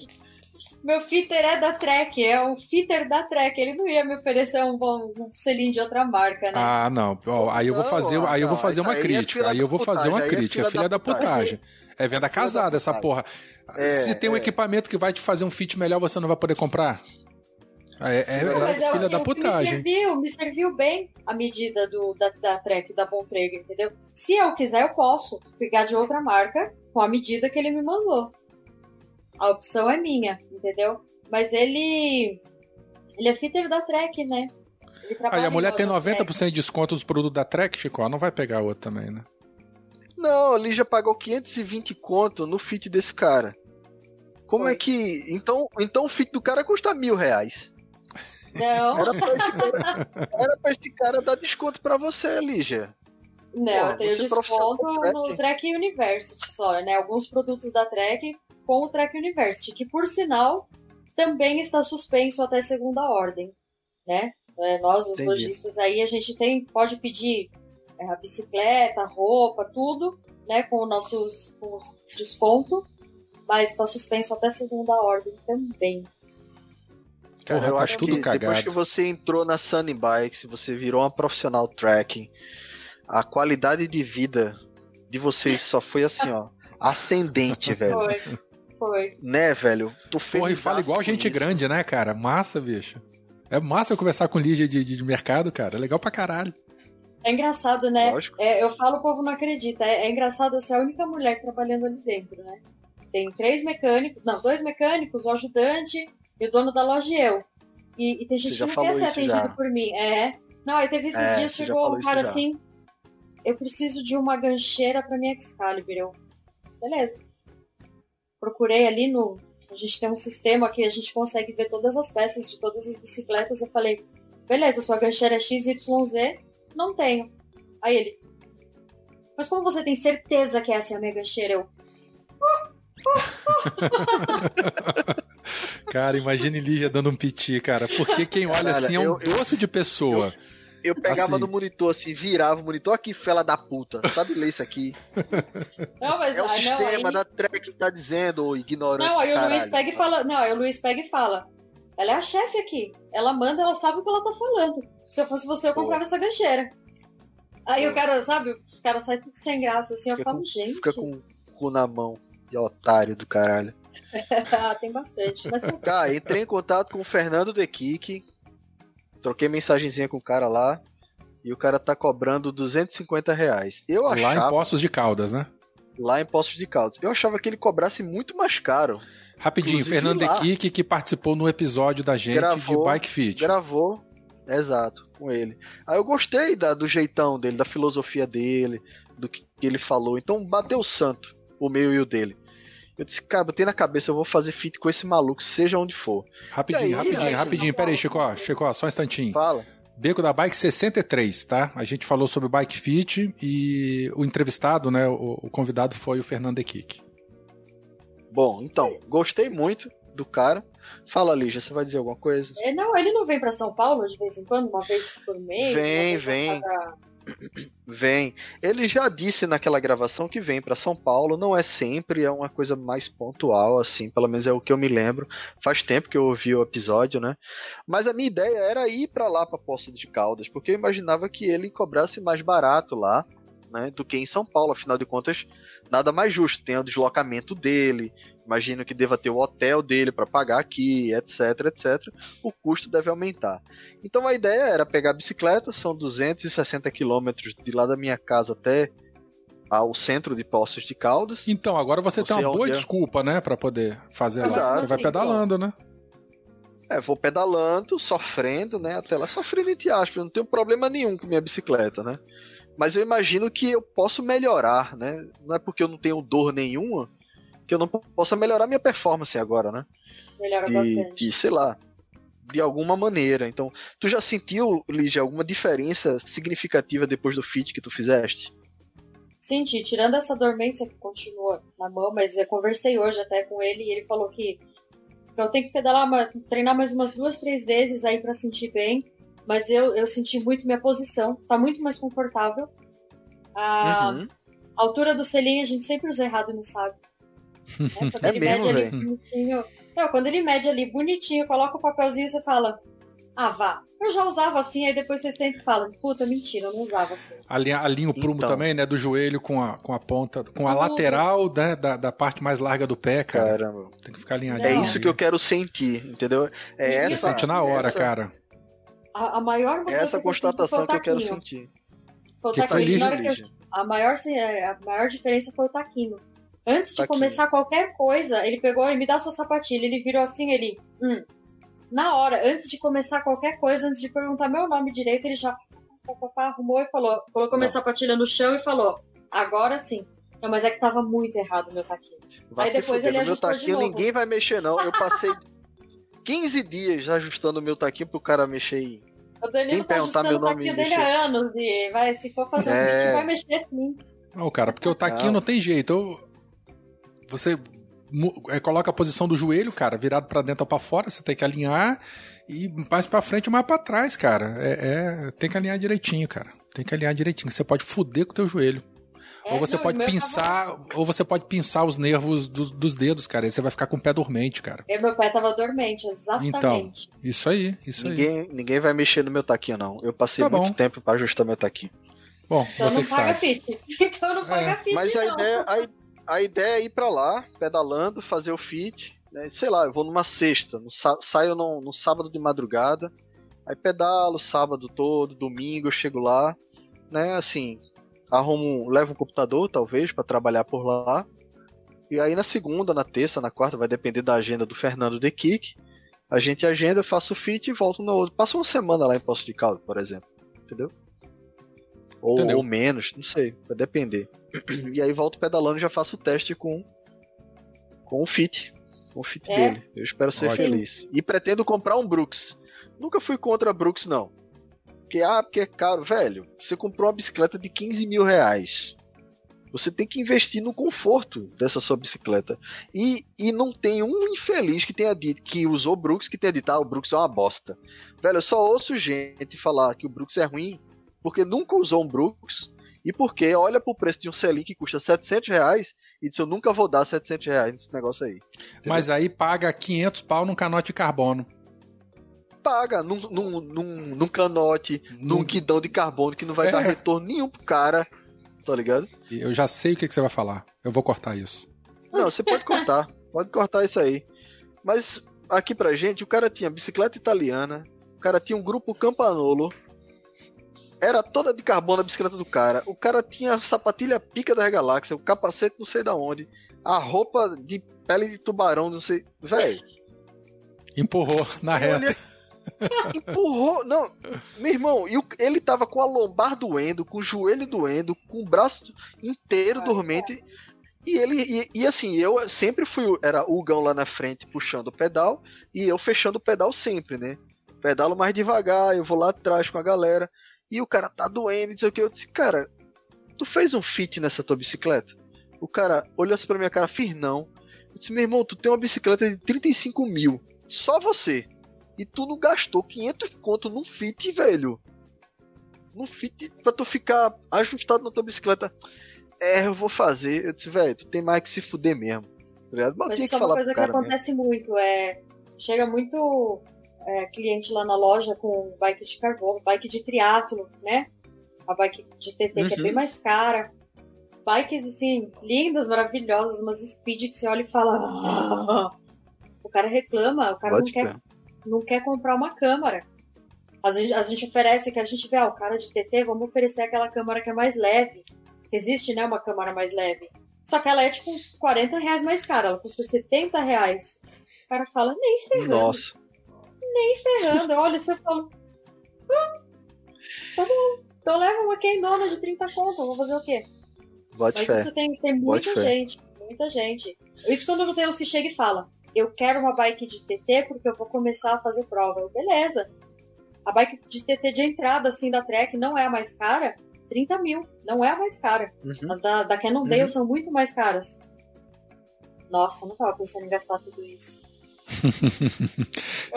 Meu fitter é da Trek, é o fitter da Trek. Ele não ia me oferecer um, bom, um selim de outra marca, né? Ah, não. Ó, aí eu vou fazer, aí eu vou fazer uma crítica. Aí eu vou fazer uma crítica. Filha da putagem. É venda casada essa porra. É, Se tem um é. equipamento que vai te fazer um fit melhor, você não vai poder comprar? É, é, não, é filha eu, da putagem. Me serviu, me serviu bem a medida do, da, da Trek, da Bontrager, entendeu? Se eu quiser, eu posso pegar de outra marca com a medida que ele me mandou. A opção é minha, entendeu? Mas ele. Ele é fitter da Trek, né? Aí a mulher tem 90% Trek. de desconto dos produtos da Trek, Chico. Não vai pegar outro também, né? Não, ali já pagou 520 conto no fit desse cara. Como é que. Então, então o fit do cara custa mil reais. Não. Era pra esse cara, era pra esse cara dar desconto pra você, Lígia. Não, Pô, tem desconto no Trek University só, né? Alguns produtos da Trek com o Trek University, que por sinal também está suspenso até segunda ordem, né? É, nós, os Entendi. lojistas aí, a gente tem, pode pedir é, a bicicleta, roupa, tudo, né, com nossos com os desconto, mas está suspenso até segunda ordem também. Cara, eu acho tudo que cagado. depois que você entrou na Sunny Bikes, você virou uma profissional tracking, a qualidade de vida de vocês só foi assim, ó, ascendente, velho. Foi. Foi. Né, velho? Tu fez Porra, e fala igual gente isso. grande, né, cara? Massa, bicho. É massa eu conversar com Lígia de, de, de mercado, cara. É legal pra caralho. É engraçado, né? É, eu falo, o povo não acredita. É, é, engraçado eu ser a única mulher trabalhando ali dentro, né? Tem três mecânicos, não, dois mecânicos, o ajudante e o dono da loja e eu. E, e tem gente que não quer ser atendido já. por mim. É. Não, aí teve esses é, dias, chegou um cara assim, eu preciso de uma gancheira pra minha Excalibur. Eu, beleza. Procurei ali no... A gente tem um sistema que a gente consegue ver todas as peças de todas as bicicletas. Eu falei, beleza, sua gancheira é XYZ, não tenho. Aí ele. Mas como você tem certeza que essa é a minha gancheira? Eu. cara, imagine Lígia dando um piti, cara. Porque quem olha cara, assim é um eu, doce de pessoa. Eu pegava assim. no monitor assim, virava o monitor aqui, fela da puta. Sabe ler isso aqui? Não, mas é o ah, sistema não, aí... da track que tá dizendo, ou ignorante. Não, aí o Luiz pega e fala. Não, aí o Luiz pega e fala. Ela é a chefe aqui. Ela manda, ela sabe o que ela tá falando. Se eu fosse você, eu comprava Pô. essa gancheira. Aí Pô. o cara, sabe, os caras saem tudo sem graça, assim, fica eu falo, com, gente. Fica com o cu na mão. E otário do caralho. ah, tem bastante. Mas... Tá, entrei em contato com o Fernando de Kik. Troquei mensagenzinha com o cara lá. E o cara tá cobrando 250 reais. Eu achava... Lá em Poços de Caldas, né? Lá em Poços de Caldas. Eu achava que ele cobrasse muito mais caro. Rapidinho, Inclusive, Fernando Kik, que participou no episódio da gente gravou, de Bike Fit. Gravou, exato, com ele. Aí eu gostei da, do jeitão dele, da filosofia dele, do que ele falou. Então bateu o santo, o meu e o dele. Eu disse, cara, botei na cabeça, eu vou fazer fit com esse maluco, seja onde for. Rapidinho, aí, rapidinho, aí, rapidinho. Pera aí, Chico, Chico, só um instantinho. Fala. Beco da Bike 63, tá? A gente falou sobre Bike Fit e o entrevistado, né, o, o convidado foi o Fernando Ekik. Bom, então, gostei muito do cara. Fala, Lígia, você vai dizer alguma coisa? É, não, ele não vem para São Paulo de vez em quando, uma vez por mês? Vem, vem. Cada... Vem. Ele já disse naquela gravação que vem para São Paulo, não é sempre, é uma coisa mais pontual, assim, pelo menos é o que eu me lembro. Faz tempo que eu ouvi o episódio, né? Mas a minha ideia era ir para lá, para Poço de Caldas, porque eu imaginava que ele cobrasse mais barato lá né, do que em São Paulo. Afinal de contas, nada mais justo. Tem o deslocamento dele, imagino que deva ter o hotel dele para pagar aqui, etc, etc. O custo deve aumentar. Então a ideia era pegar a bicicleta, são 260 quilômetros de lá da minha casa até ao centro de Poços de Caldas. Então, agora você, você tem uma boa é... desculpa, né, para poder fazer Exato. lá. Você vai pedalando, né? É, vou pedalando, sofrendo, né, até lá, sofrendo entre aspas, não tenho problema nenhum com minha bicicleta, né? Mas eu imagino que eu posso melhorar, né? Não é porque eu não tenho dor nenhuma que eu não possa melhorar minha performance agora, né? Melhora de, bastante. De, sei lá, de alguma maneira. Então, tu já sentiu, Lígia, alguma diferença significativa depois do fit que tu fizeste? Senti, tirando essa dormência que continua na mão, mas eu conversei hoje até com ele e ele falou que eu tenho que pedalar, treinar mais umas duas, três vezes aí para sentir bem mas eu, eu senti muito minha posição, tá muito mais confortável. A uhum. altura do selinho a gente sempre usa errado não sabe. Né? Quando é ele mesmo, mede ali bonitinho. Não, quando ele mede ali bonitinho, coloca o papelzinho e você fala, ah, vá. Eu já usava assim, aí depois você sente e fala, puta, mentira, eu não usava assim. Alinha, alinha o prumo então. também, né? Do joelho com a, com a ponta, com a lateral né, da, da parte mais larga do pé, cara. Caramba. Tem que ficar alinhadinho. É isso que eu quero sentir, entendeu? É essa, Você sente na hora, essa... cara a, a maior mudança Essa constatação que, eu quero sentir. Foi o que taquinho. Que a, maior, a maior diferença foi o taquinho. Antes de taquinho. começar qualquer coisa, ele pegou e me dá sua sapatilha. Ele virou assim, ele. Hum. Na hora, antes de começar qualquer coisa, antes de perguntar meu nome direito, ele já arrumou e falou, colocou minha sapatilha no chão e falou: agora sim. Não, mas é que tava muito errado o meu taquinho. Vai Aí depois ele ajustou meu taquinho, de novo. ninguém vai mexer, não. Eu passei 15 dias ajustando o meu taquinho pro cara mexer aí. O Danilo tá ajustando o taquinho dele há anos e vai, se for fazer é... um vídeo, vai mexer sim. Não, cara, porque o taquinho não, não tem jeito. Você é, coloca a posição do joelho, cara, virado para dentro ou para fora, você tem que alinhar e mais para frente ou mais para trás, cara. É, é, tem que alinhar direitinho, cara. Tem que alinhar direitinho. Você pode fuder com o teu joelho. É, ou você não, pode pinçar, tava... ou você pode pinçar os nervos do, dos dedos, cara. Aí você vai ficar com o pé dormente, cara. E meu pé tava dormente, exatamente. Então, isso aí, isso ninguém, aí. Ninguém vai mexer no meu taquinho, não. Eu passei tá muito tempo para ajustar meu taquinho. Bom, então você não que paga sabe. fit. Então não paga é. fit, Mas não. a ideia, a, a ideia é ir para lá, pedalando, fazer o fit. Né? Sei lá, eu vou numa sexta, no, saio no, no sábado de madrugada, aí pedalo sábado todo, domingo eu chego lá, né? Assim, arrumo, levo um computador, talvez, para trabalhar por lá. E aí na segunda, na terça, na quarta, vai depender da agenda do Fernando de Kik. A gente agenda, faço o fit e volto no outro. Passo uma semana lá em Poço de Caldo, por exemplo. Entendeu? Ou, ou, menos, não sei, vai depender. E aí volto pedalando e já faço o teste com, com o fit. Com o fit é. dele. Eu espero ser Ótimo. feliz. E pretendo comprar um Brooks. Nunca fui contra Brooks, não. Porque, ah, porque é caro. Velho, você comprou uma bicicleta de 15 mil reais. Você tem que investir no conforto dessa sua bicicleta. E, e não tem um infeliz que tenha dito que usou Brooks que tenha dito, ah, o Brooks é uma bosta. Velho, eu só ouço gente falar que o Brooks é ruim porque nunca usou um Brooks e porque olha pro preço de um selim que custa 700 reais e disse, eu nunca vou dar 700 reais nesse negócio aí. Entendeu? Mas aí paga 500 pau num canote de carbono paga num, num, num, num canote, num, guidão de carbono que não vai é. dar retorno nenhum pro cara tá ligado? Eu já sei o que, que você vai falar. Eu vou cortar isso. Não, você pode cortar. pode cortar isso aí. Mas aqui pra gente, o cara tinha bicicleta italiana, o cara tinha um grupo Campanolo, era toda de carbono a bicicleta do cara, o cara tinha a sapatilha pica da galáxia, o capacete não sei da onde, a roupa de pele de tubarão, não sei. Véi. Empurrou na reta. Empurrou. Não, meu irmão, ele tava com a lombar doendo, com o joelho doendo, com o braço inteiro Ai, dormente. E ele, e, e, assim, eu sempre fui, era o Gão lá na frente puxando o pedal e eu fechando o pedal sempre, né? Pedalo mais devagar, eu vou lá atrás com a galera. E o cara tá doendo, não sei o que. Eu disse, cara, tu fez um fit nessa tua bicicleta? O cara olhou assim pra minha cara, fiz não. Eu disse, meu irmão, tu tem uma bicicleta de 35 mil. Só você e tu não gastou 500 conto num fit, velho. Num fit pra tu ficar ajustado na tua bicicleta. É, eu vou fazer. Eu disse, velho, tu tem mais que se fuder mesmo. Tá Mas, isso é uma coisa que acontece mesmo. muito. É, chega muito é, cliente lá na loja com bike de carbono, bike de triatlo, né? A bike de TT uhum. que é bem uhum. mais cara. Bikes, assim, lindas, maravilhosas, umas speed que você olha e fala. Ah! O cara reclama, o cara Pode não quer não quer comprar uma câmara. A gente, a gente oferece que a gente vê, ah, o cara de TT, vamos oferecer aquela câmara que é mais leve. Existe, né, uma câmara mais leve. Só que ela é tipo uns 40 reais mais cara, ela custa 70 reais. O cara fala, nem ferrando. Nossa. Nem ferrando. Olha, você fala. Ah, tá bom. Então leva uma Kendona de 30 conto, vou fazer o quê? Bote Mas fé. isso tem, tem muita Bote gente, fé. muita gente. Isso quando não tem uns que chegam e falam, eu quero uma bike de TT porque eu vou começar a fazer prova. Eu, beleza. A bike de TT de entrada, assim, da Trek não é a mais cara. 30 mil, não é a mais cara. Uhum. As da, da Cannondale uhum. são muito mais caras. Nossa, não tava pensando em gastar tudo isso.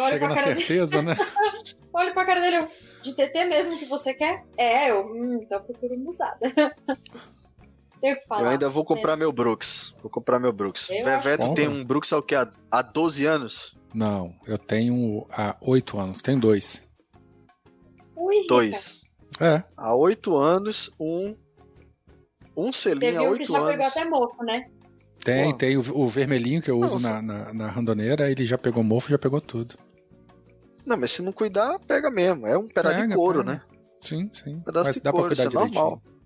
Chega na certeza, dele. né? Olha pra cara dele, de TT mesmo que você quer? É, eu, hum, então procuro uma usada. Tenho que falar. Eu ainda vou comprar meu Brooks. Vou comprar meu Brooks. Veveto tem um Brooks há o que? Há, há 12 anos? Não, eu tenho há 8 anos. Tem dois. Ui, dois. É. Há 8 anos, um. Um selinho há 8 anos. que já pegou até mofo, né? Tem, Pô. tem o, o, vermelhinho que eu uso não, na, na, na, randoneira, ele já pegou mofo, já pegou tudo. Não, mas se não cuidar, pega mesmo. É um pedaço de couro, pega. né? Sim, sim. Um pedaço mas de dá couro, pra cuidar isso é direitinho.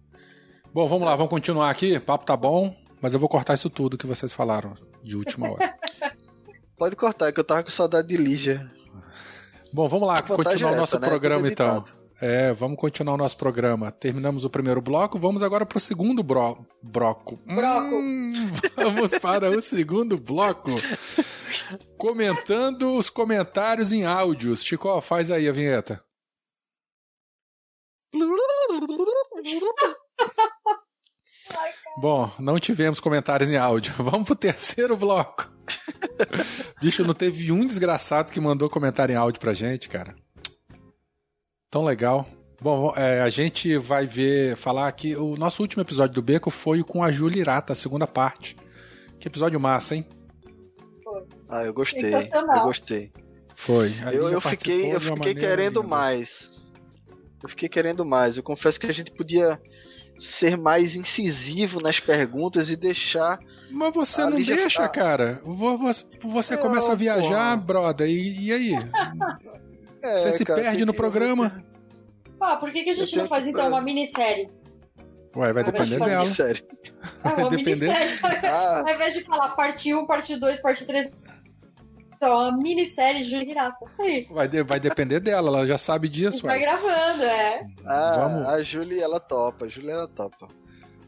Bom, vamos lá, vamos continuar aqui. O papo tá bom, mas eu vou cortar isso tudo que vocês falaram de última hora. Pode cortar, que eu tava com saudade de Lígia. Bom, vamos lá, continuar o nosso né? programa então. É, vamos continuar o nosso programa. Terminamos o primeiro bloco, vamos agora para o segundo bro... broco. Broco. Hum, vamos para o segundo bloco. Comentando os comentários em áudios. Chico, faz aí a vinheta. Bom, não tivemos comentários em áudio. Vamos pro terceiro bloco. Bicho, não teve um desgraçado que mandou comentário em áudio pra gente, cara. Tão legal. Bom, é, a gente vai ver, falar aqui. O nosso último episódio do Beco foi com a Júlia Irata, a segunda parte. Que episódio massa, hein? Foi. Ah, eu gostei. Eu gostei. Foi. Eu, eu fiquei, eu fiquei querendo linda. mais. Eu fiquei querendo mais. Eu confesso que a gente podia ser mais incisivo nas perguntas e deixar. Mas você não deixa, cara. Você, começa a viajar, porra. brother, e, e aí? É, você se cara, perde no programa. Ah, por que, que a gente não faz então uma minissérie? Ué, vai depender dela. Minissérie. É, uma vai minissérie. Ah. Ao invés de falar parte 1, parte 2, parte 3, então, a minissérie Júlia Hirata. Vai, de, vai depender dela, ela já sabe disso. Vai gravando, é. Ah, Vamos. A Júlia, ela topa, a Júlia, ela topa.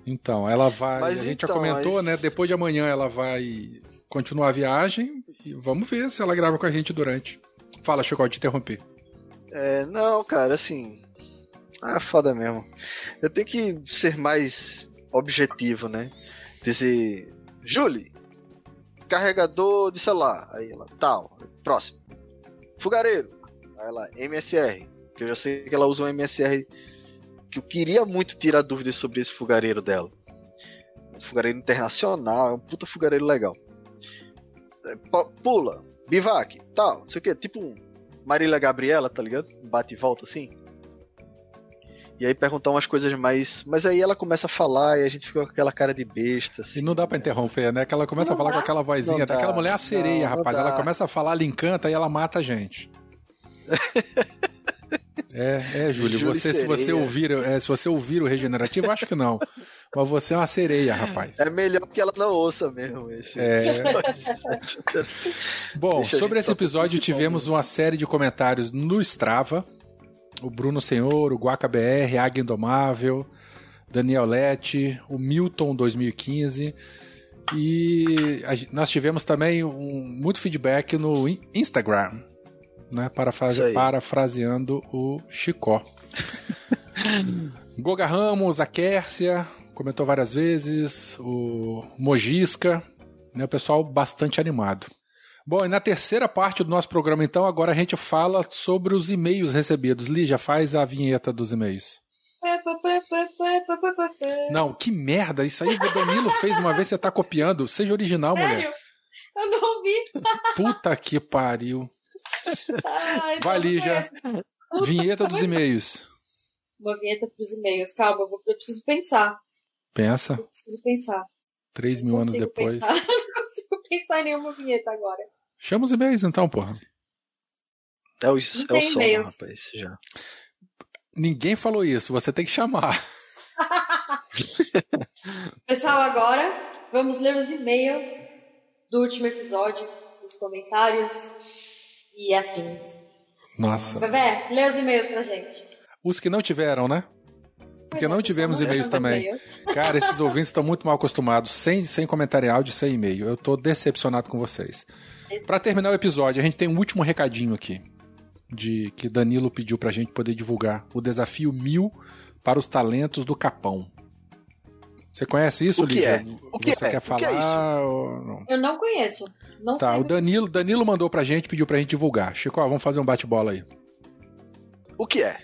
Então, ela vai. Mas a gente então, já comentou, né? Depois de amanhã ela vai continuar a viagem e vamos ver se ela grava com a gente durante. Fala, Chico, te interromper. É, não, cara, assim. Ah, foda mesmo. Eu tenho que ser mais objetivo, né? Dizer, Julie, carregador de celular. Aí ela, tal, próximo. Fugareiro. Aí ela, MSR. Que eu já sei que ela usa um MSR que eu queria muito tirar dúvidas sobre esse fogareiro dela. Um fogareiro internacional, é um puta fogareiro legal. É, pula, bivac, tal, não sei o que, tipo um Marília Gabriela, tá ligado? Bate e volta assim. E aí perguntar umas coisas mais. Mas aí ela começa a falar e a gente fica com aquela cara de besta. Assim. E não dá pra interromper, né? Que ela começa não a falar dá. com aquela vozinha daquela mulher a sereia, não, rapaz. Ela começa a falar, ela encanta e ela mata a gente. É, é, Júlio, você, se você ouvir, é, se você ouvir o regenerativo, acho que não. Mas você é uma sereia, rapaz. É melhor que ela não ouça mesmo. Esse. É. Bom, Deixa sobre esse episódio tivemos uma série de comentários no Strava. O Bruno Senhor, o Guaca BR, Águia Indomável, Daniel Lete, o Milton 2015. E nós tivemos também um, muito feedback no Instagram né? Parafrase, parafraseando o Chicó. Goga Ramos, a Kércia, comentou várias vezes, o Mojisca, né? O pessoal bastante animado. Bom, e na terceira parte do nosso programa, então, agora a gente fala sobre os e-mails recebidos. Lígia, faz a vinheta dos e-mails. Não, que merda! Isso aí o Danilo fez uma vez, você tá copiando. Seja original, Sério? mulher. Eu não ouvi. Puta que pariu. Ai, Vai, Lígia. Vinheta dos e-mails. Uma vinheta para os e-mails. Calma, eu preciso pensar. Pensa. Eu preciso pensar. Três mil anos depois. Pensar. Pensar em nenhuma vinheta agora. Chama os e-mails então, porra. É o, é o som, rapaz, já. Ninguém falou isso, você tem que chamar. Pessoal, agora vamos ler os e-mails do último episódio, os comentários e afins. Nossa. Bebé, lê os e-mails pra gente. Os que não tiveram, né? Porque não tivemos e-mails também. Cara, esses ouvintes estão muito mal acostumados, sem, sem comentário áudio, sem e-mail. Eu tô decepcionado com vocês. Para terminar o episódio, a gente tem um último recadinho aqui. De que Danilo pediu pra gente poder divulgar o desafio mil para os talentos do Capão. Você conhece isso, o que Lígia? É? O que Você é? quer falar? Que é não? Eu não conheço. Não tá, o Danilo, Danilo mandou pra gente, pediu pra gente divulgar. Chico, ó, vamos fazer um bate-bola aí. O que é?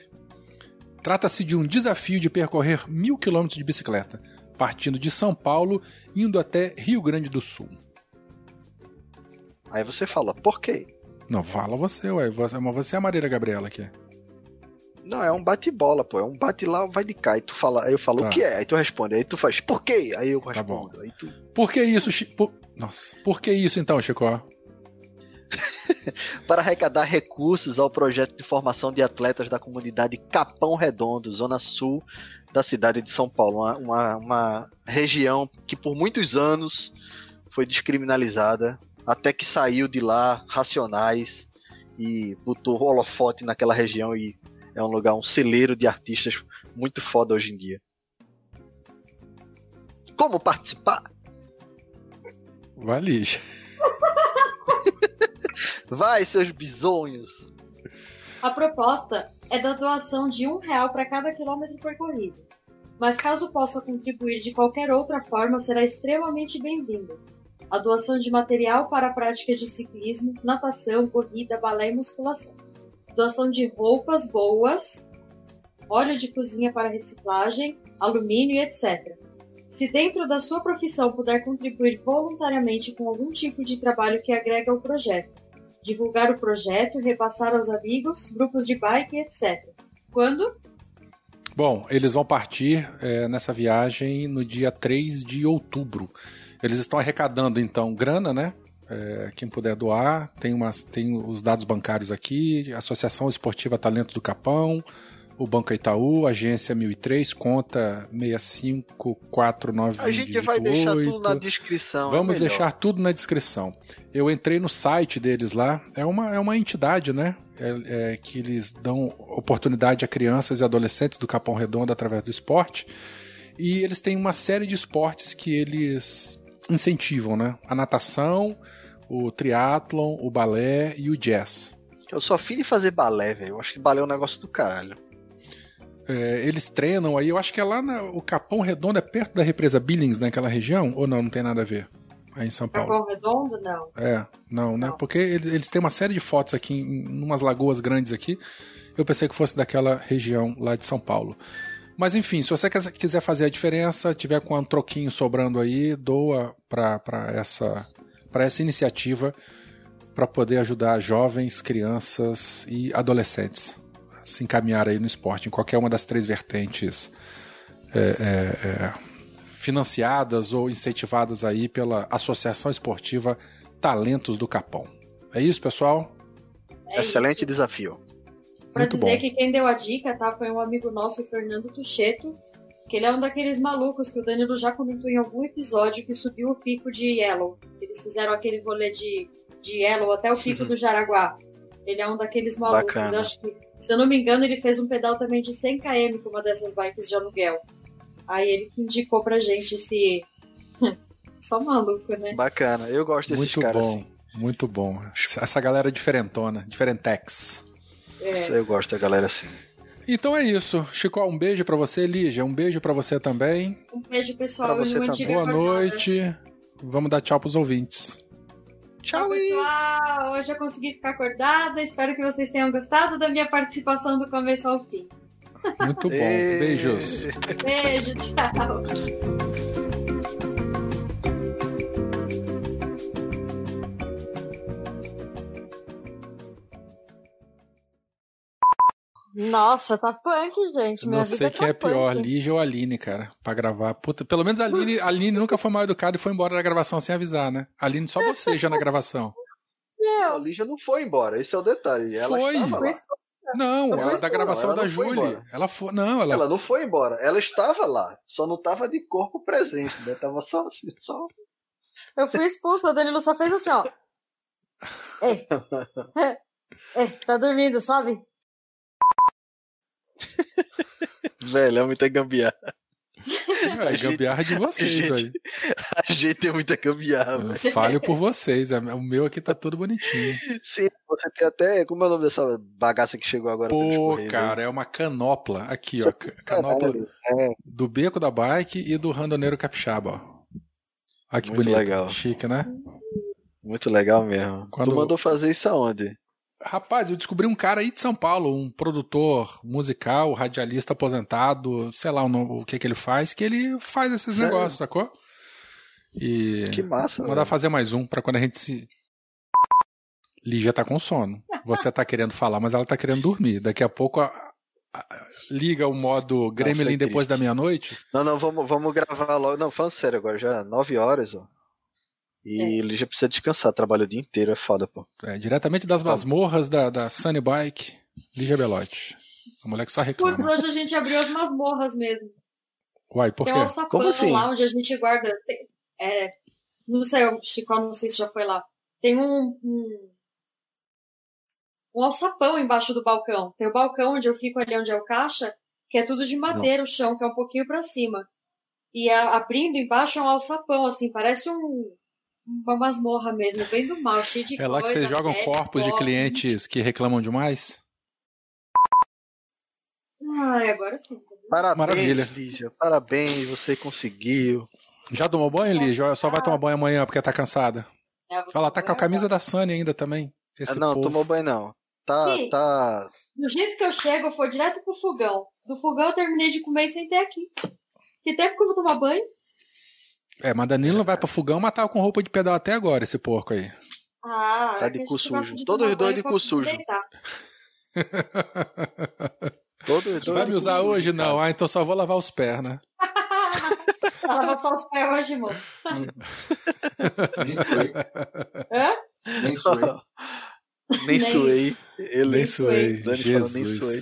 Trata-se de um desafio de percorrer mil quilômetros de bicicleta, partindo de São Paulo, indo até Rio Grande do Sul. Aí você fala, por quê? Não, fala você, ué. Mas você é a Marília Gabriela aqui. Não, é um bate-bola, pô. É um bate lá, vai de cá. E tu fala, aí eu falo, tá. o que é? Aí tu responde. Aí tu faz, por quê? Aí eu respondo. Tá aí tu... Por que isso, Chico? Por... Nossa, por que isso então, Chico? para arrecadar recursos ao projeto de formação de atletas da comunidade Capão Redondo, zona sul da cidade de São Paulo, uma, uma, uma, região que por muitos anos foi descriminalizada, até que saiu de lá Racionais e botou holofote naquela região e é um lugar, um celeiro de artistas muito foda hoje em dia. Como participar? Vai, lixa. Vai, seus bisonhos. A proposta é da doação de um real para cada quilômetro percorrido. Mas caso possa contribuir de qualquer outra forma, será extremamente bem-vindo. A doação de material para a prática de ciclismo, natação, corrida, balé e musculação doação de roupas boas, óleo de cozinha para reciclagem, alumínio etc. Se dentro da sua profissão puder contribuir voluntariamente com algum tipo de trabalho que agrega ao projeto, divulgar o projeto, repassar aos amigos, grupos de bike, etc. Quando? Bom, eles vão partir é, nessa viagem no dia 3 de outubro. Eles estão arrecadando, então, grana, né? É, quem puder doar, tem, umas, tem os dados bancários aqui, Associação Esportiva Talento do Capão, o Banco Itaú, agência 1003, conta 6549. A gente vai deixar tudo na descrição. É Vamos é deixar tudo na descrição. Eu entrei no site deles lá, é uma, é uma entidade, né? É, é, que eles dão oportunidade a crianças e adolescentes do Capão Redondo através do esporte. E eles têm uma série de esportes que eles incentivam, né? A natação, o triatlon, o balé e o jazz. Eu sou filho de fazer balé, velho. Eu acho que balé é um negócio do caralho. É, eles treinam aí, eu acho que é lá na, o Capão Redondo, é perto da represa Billings, naquela região? Ou não, não tem nada a ver? Aí em São Paulo. Capão Redondo, não. É, não, né? Não. Porque eles, eles têm uma série de fotos aqui, em umas lagoas grandes aqui. Eu pensei que fosse daquela região lá de São Paulo. Mas enfim, se você quiser fazer a diferença, tiver com um troquinho sobrando aí, doa para essa, pra essa iniciativa para poder ajudar jovens, crianças e adolescentes se encaminhar aí no esporte, em qualquer uma das três vertentes é, é, é, financiadas ou incentivadas aí pela Associação Esportiva Talentos do Capão. É isso, pessoal? É Excelente isso. desafio. Pra Muito dizer bom. que quem deu a dica, tá, foi um amigo nosso, o Fernando Tucheto, que ele é um daqueles malucos que o Danilo já comentou em algum episódio que subiu o pico de Yellow. Eles fizeram aquele rolê de, de Yellow até o pico do Jaraguá. Ele é um daqueles malucos. Acho que, se eu não me engano, ele fez um pedal também de 100 km com uma dessas bikes de aluguel. Aí ele que indicou pra gente esse. Só maluco, né? Bacana. Eu gosto desses Muito caras bom, assim. muito bom. Essa galera diferentona, diferentex. É. Eu gosto da galera assim. Então é isso. Chico, um beijo pra você, Lígia. Um beijo pra você também. Um beijo, pessoal. Pra você Uma também. antiga Boa acordada. noite. Vamos dar tchau pros ouvintes. Tchau, e... pessoal! Hoje eu consegui ficar acordada. Espero que vocês tenham gostado da minha participação do começo ao fim. Muito bom. Beijos. Beijo, tchau! Nossa, tá punk, gente. Eu Minha não vida sei quem tá é pior, punk. Lígia ou a Aline, cara, pra gravar. Puta, pelo menos a Aline, a Aline nunca foi mal educada e foi embora da gravação sem avisar, né? A Aline, só você já na gravação. A Lígia não foi embora, esse é o detalhe. Ela Foi. Não, Ela da gravação da ela não foi Julie. embora. Ela foi. Não, ela. Ela não foi embora, ela estava lá, só não estava de corpo presente, né? Tava só assim, só. Eu fui expulsa, o Danilo só fez assim, ó. Ei, ei, tá dormindo, sobe? Velho, é muita gambiarra. É, gambiarra de vocês gente- aí. A gente é muita gambiarra. Falho por vocês. é- O meu aqui tá todo bonitinho. Sim, você tem até. Como é o nome dessa bagaça que chegou agora Pô, cara, é uma canopla. Aqui, ó. Canopla É, do Beco da Bike e do Randoneiro Capixaba, ó. Olha que Muito bonito. legal. Chique, né? muito legal mesmo. Quando- Tu mandou fazer isso aonde? Rapaz, eu descobri um cara aí de São Paulo, um produtor musical, radialista aposentado, sei lá o, o que que ele faz, que ele faz esses Sério? negócios, sacou? E Que massa, mandar velho. fazer mais um pra quando a gente se. Lígia tá com sono. Você tá querendo falar, mas ela tá querendo dormir. Daqui a pouco a- a- liga o modo Gremlin foi depois da meia-noite. Não, não, vamos, vamos gravar logo. Não, falando sério agora, já 9 horas, ó. E É. ele já precisa descansar, trabalha o dia inteiro, é foda, pô. É, diretamente das masmorras da, da Sunny Bike, Lígia Belotti. A mulher que só reclama. hoje a gente abriu as masmorras mesmo. Uai, por Tem quê? um alçapão Como assim? lá onde a gente guarda. tem- é, não sei, o Chico, não sei se já foi lá. Tem um, um, um alçapão embaixo do balcão. Tem o balcão onde eu fico ali onde é o caixa, que é tudo de madeira, o chão, que é um pouquinho pra cima. E a- abrindo embaixo é um alçapão, assim, parece um, uma masmorra mesmo, bem do mal, cheio de É lá que coisa, vocês jogam pé, corpos de clientes que reclamam demais? Ai, agora sim. Parabéns, Maravilha. Lígia. Parabéns, você conseguiu. Já tomou banho, Lígia? Só vai tomar banho amanhã porque tá cansada? É, Fala, tá com a camisa da Sunny ainda também. Esse Ah, não, povo. tomou banho não. Tá, Sim. tá. Do jeito que eu chego, eu vou direto pro fogão. Do fogão eu terminei de comer e sentei aqui. Que tempo que eu vou tomar banho? É, mas Danilo não vai pro fogão, mas tava com roupa de pedal até agora, esse porco aí. Ah, Tá é de cu sujo. Todos dois de pra cu sujo. Todos os Vai dois me usar hoje? Não. Ah, então só vou lavar os pés, né? Ela vai só os pés hoje, irmão. Nem suei. Hã? Nem suei. Nem Nem suei. Ele Nem suei. Dani falou, nem suei.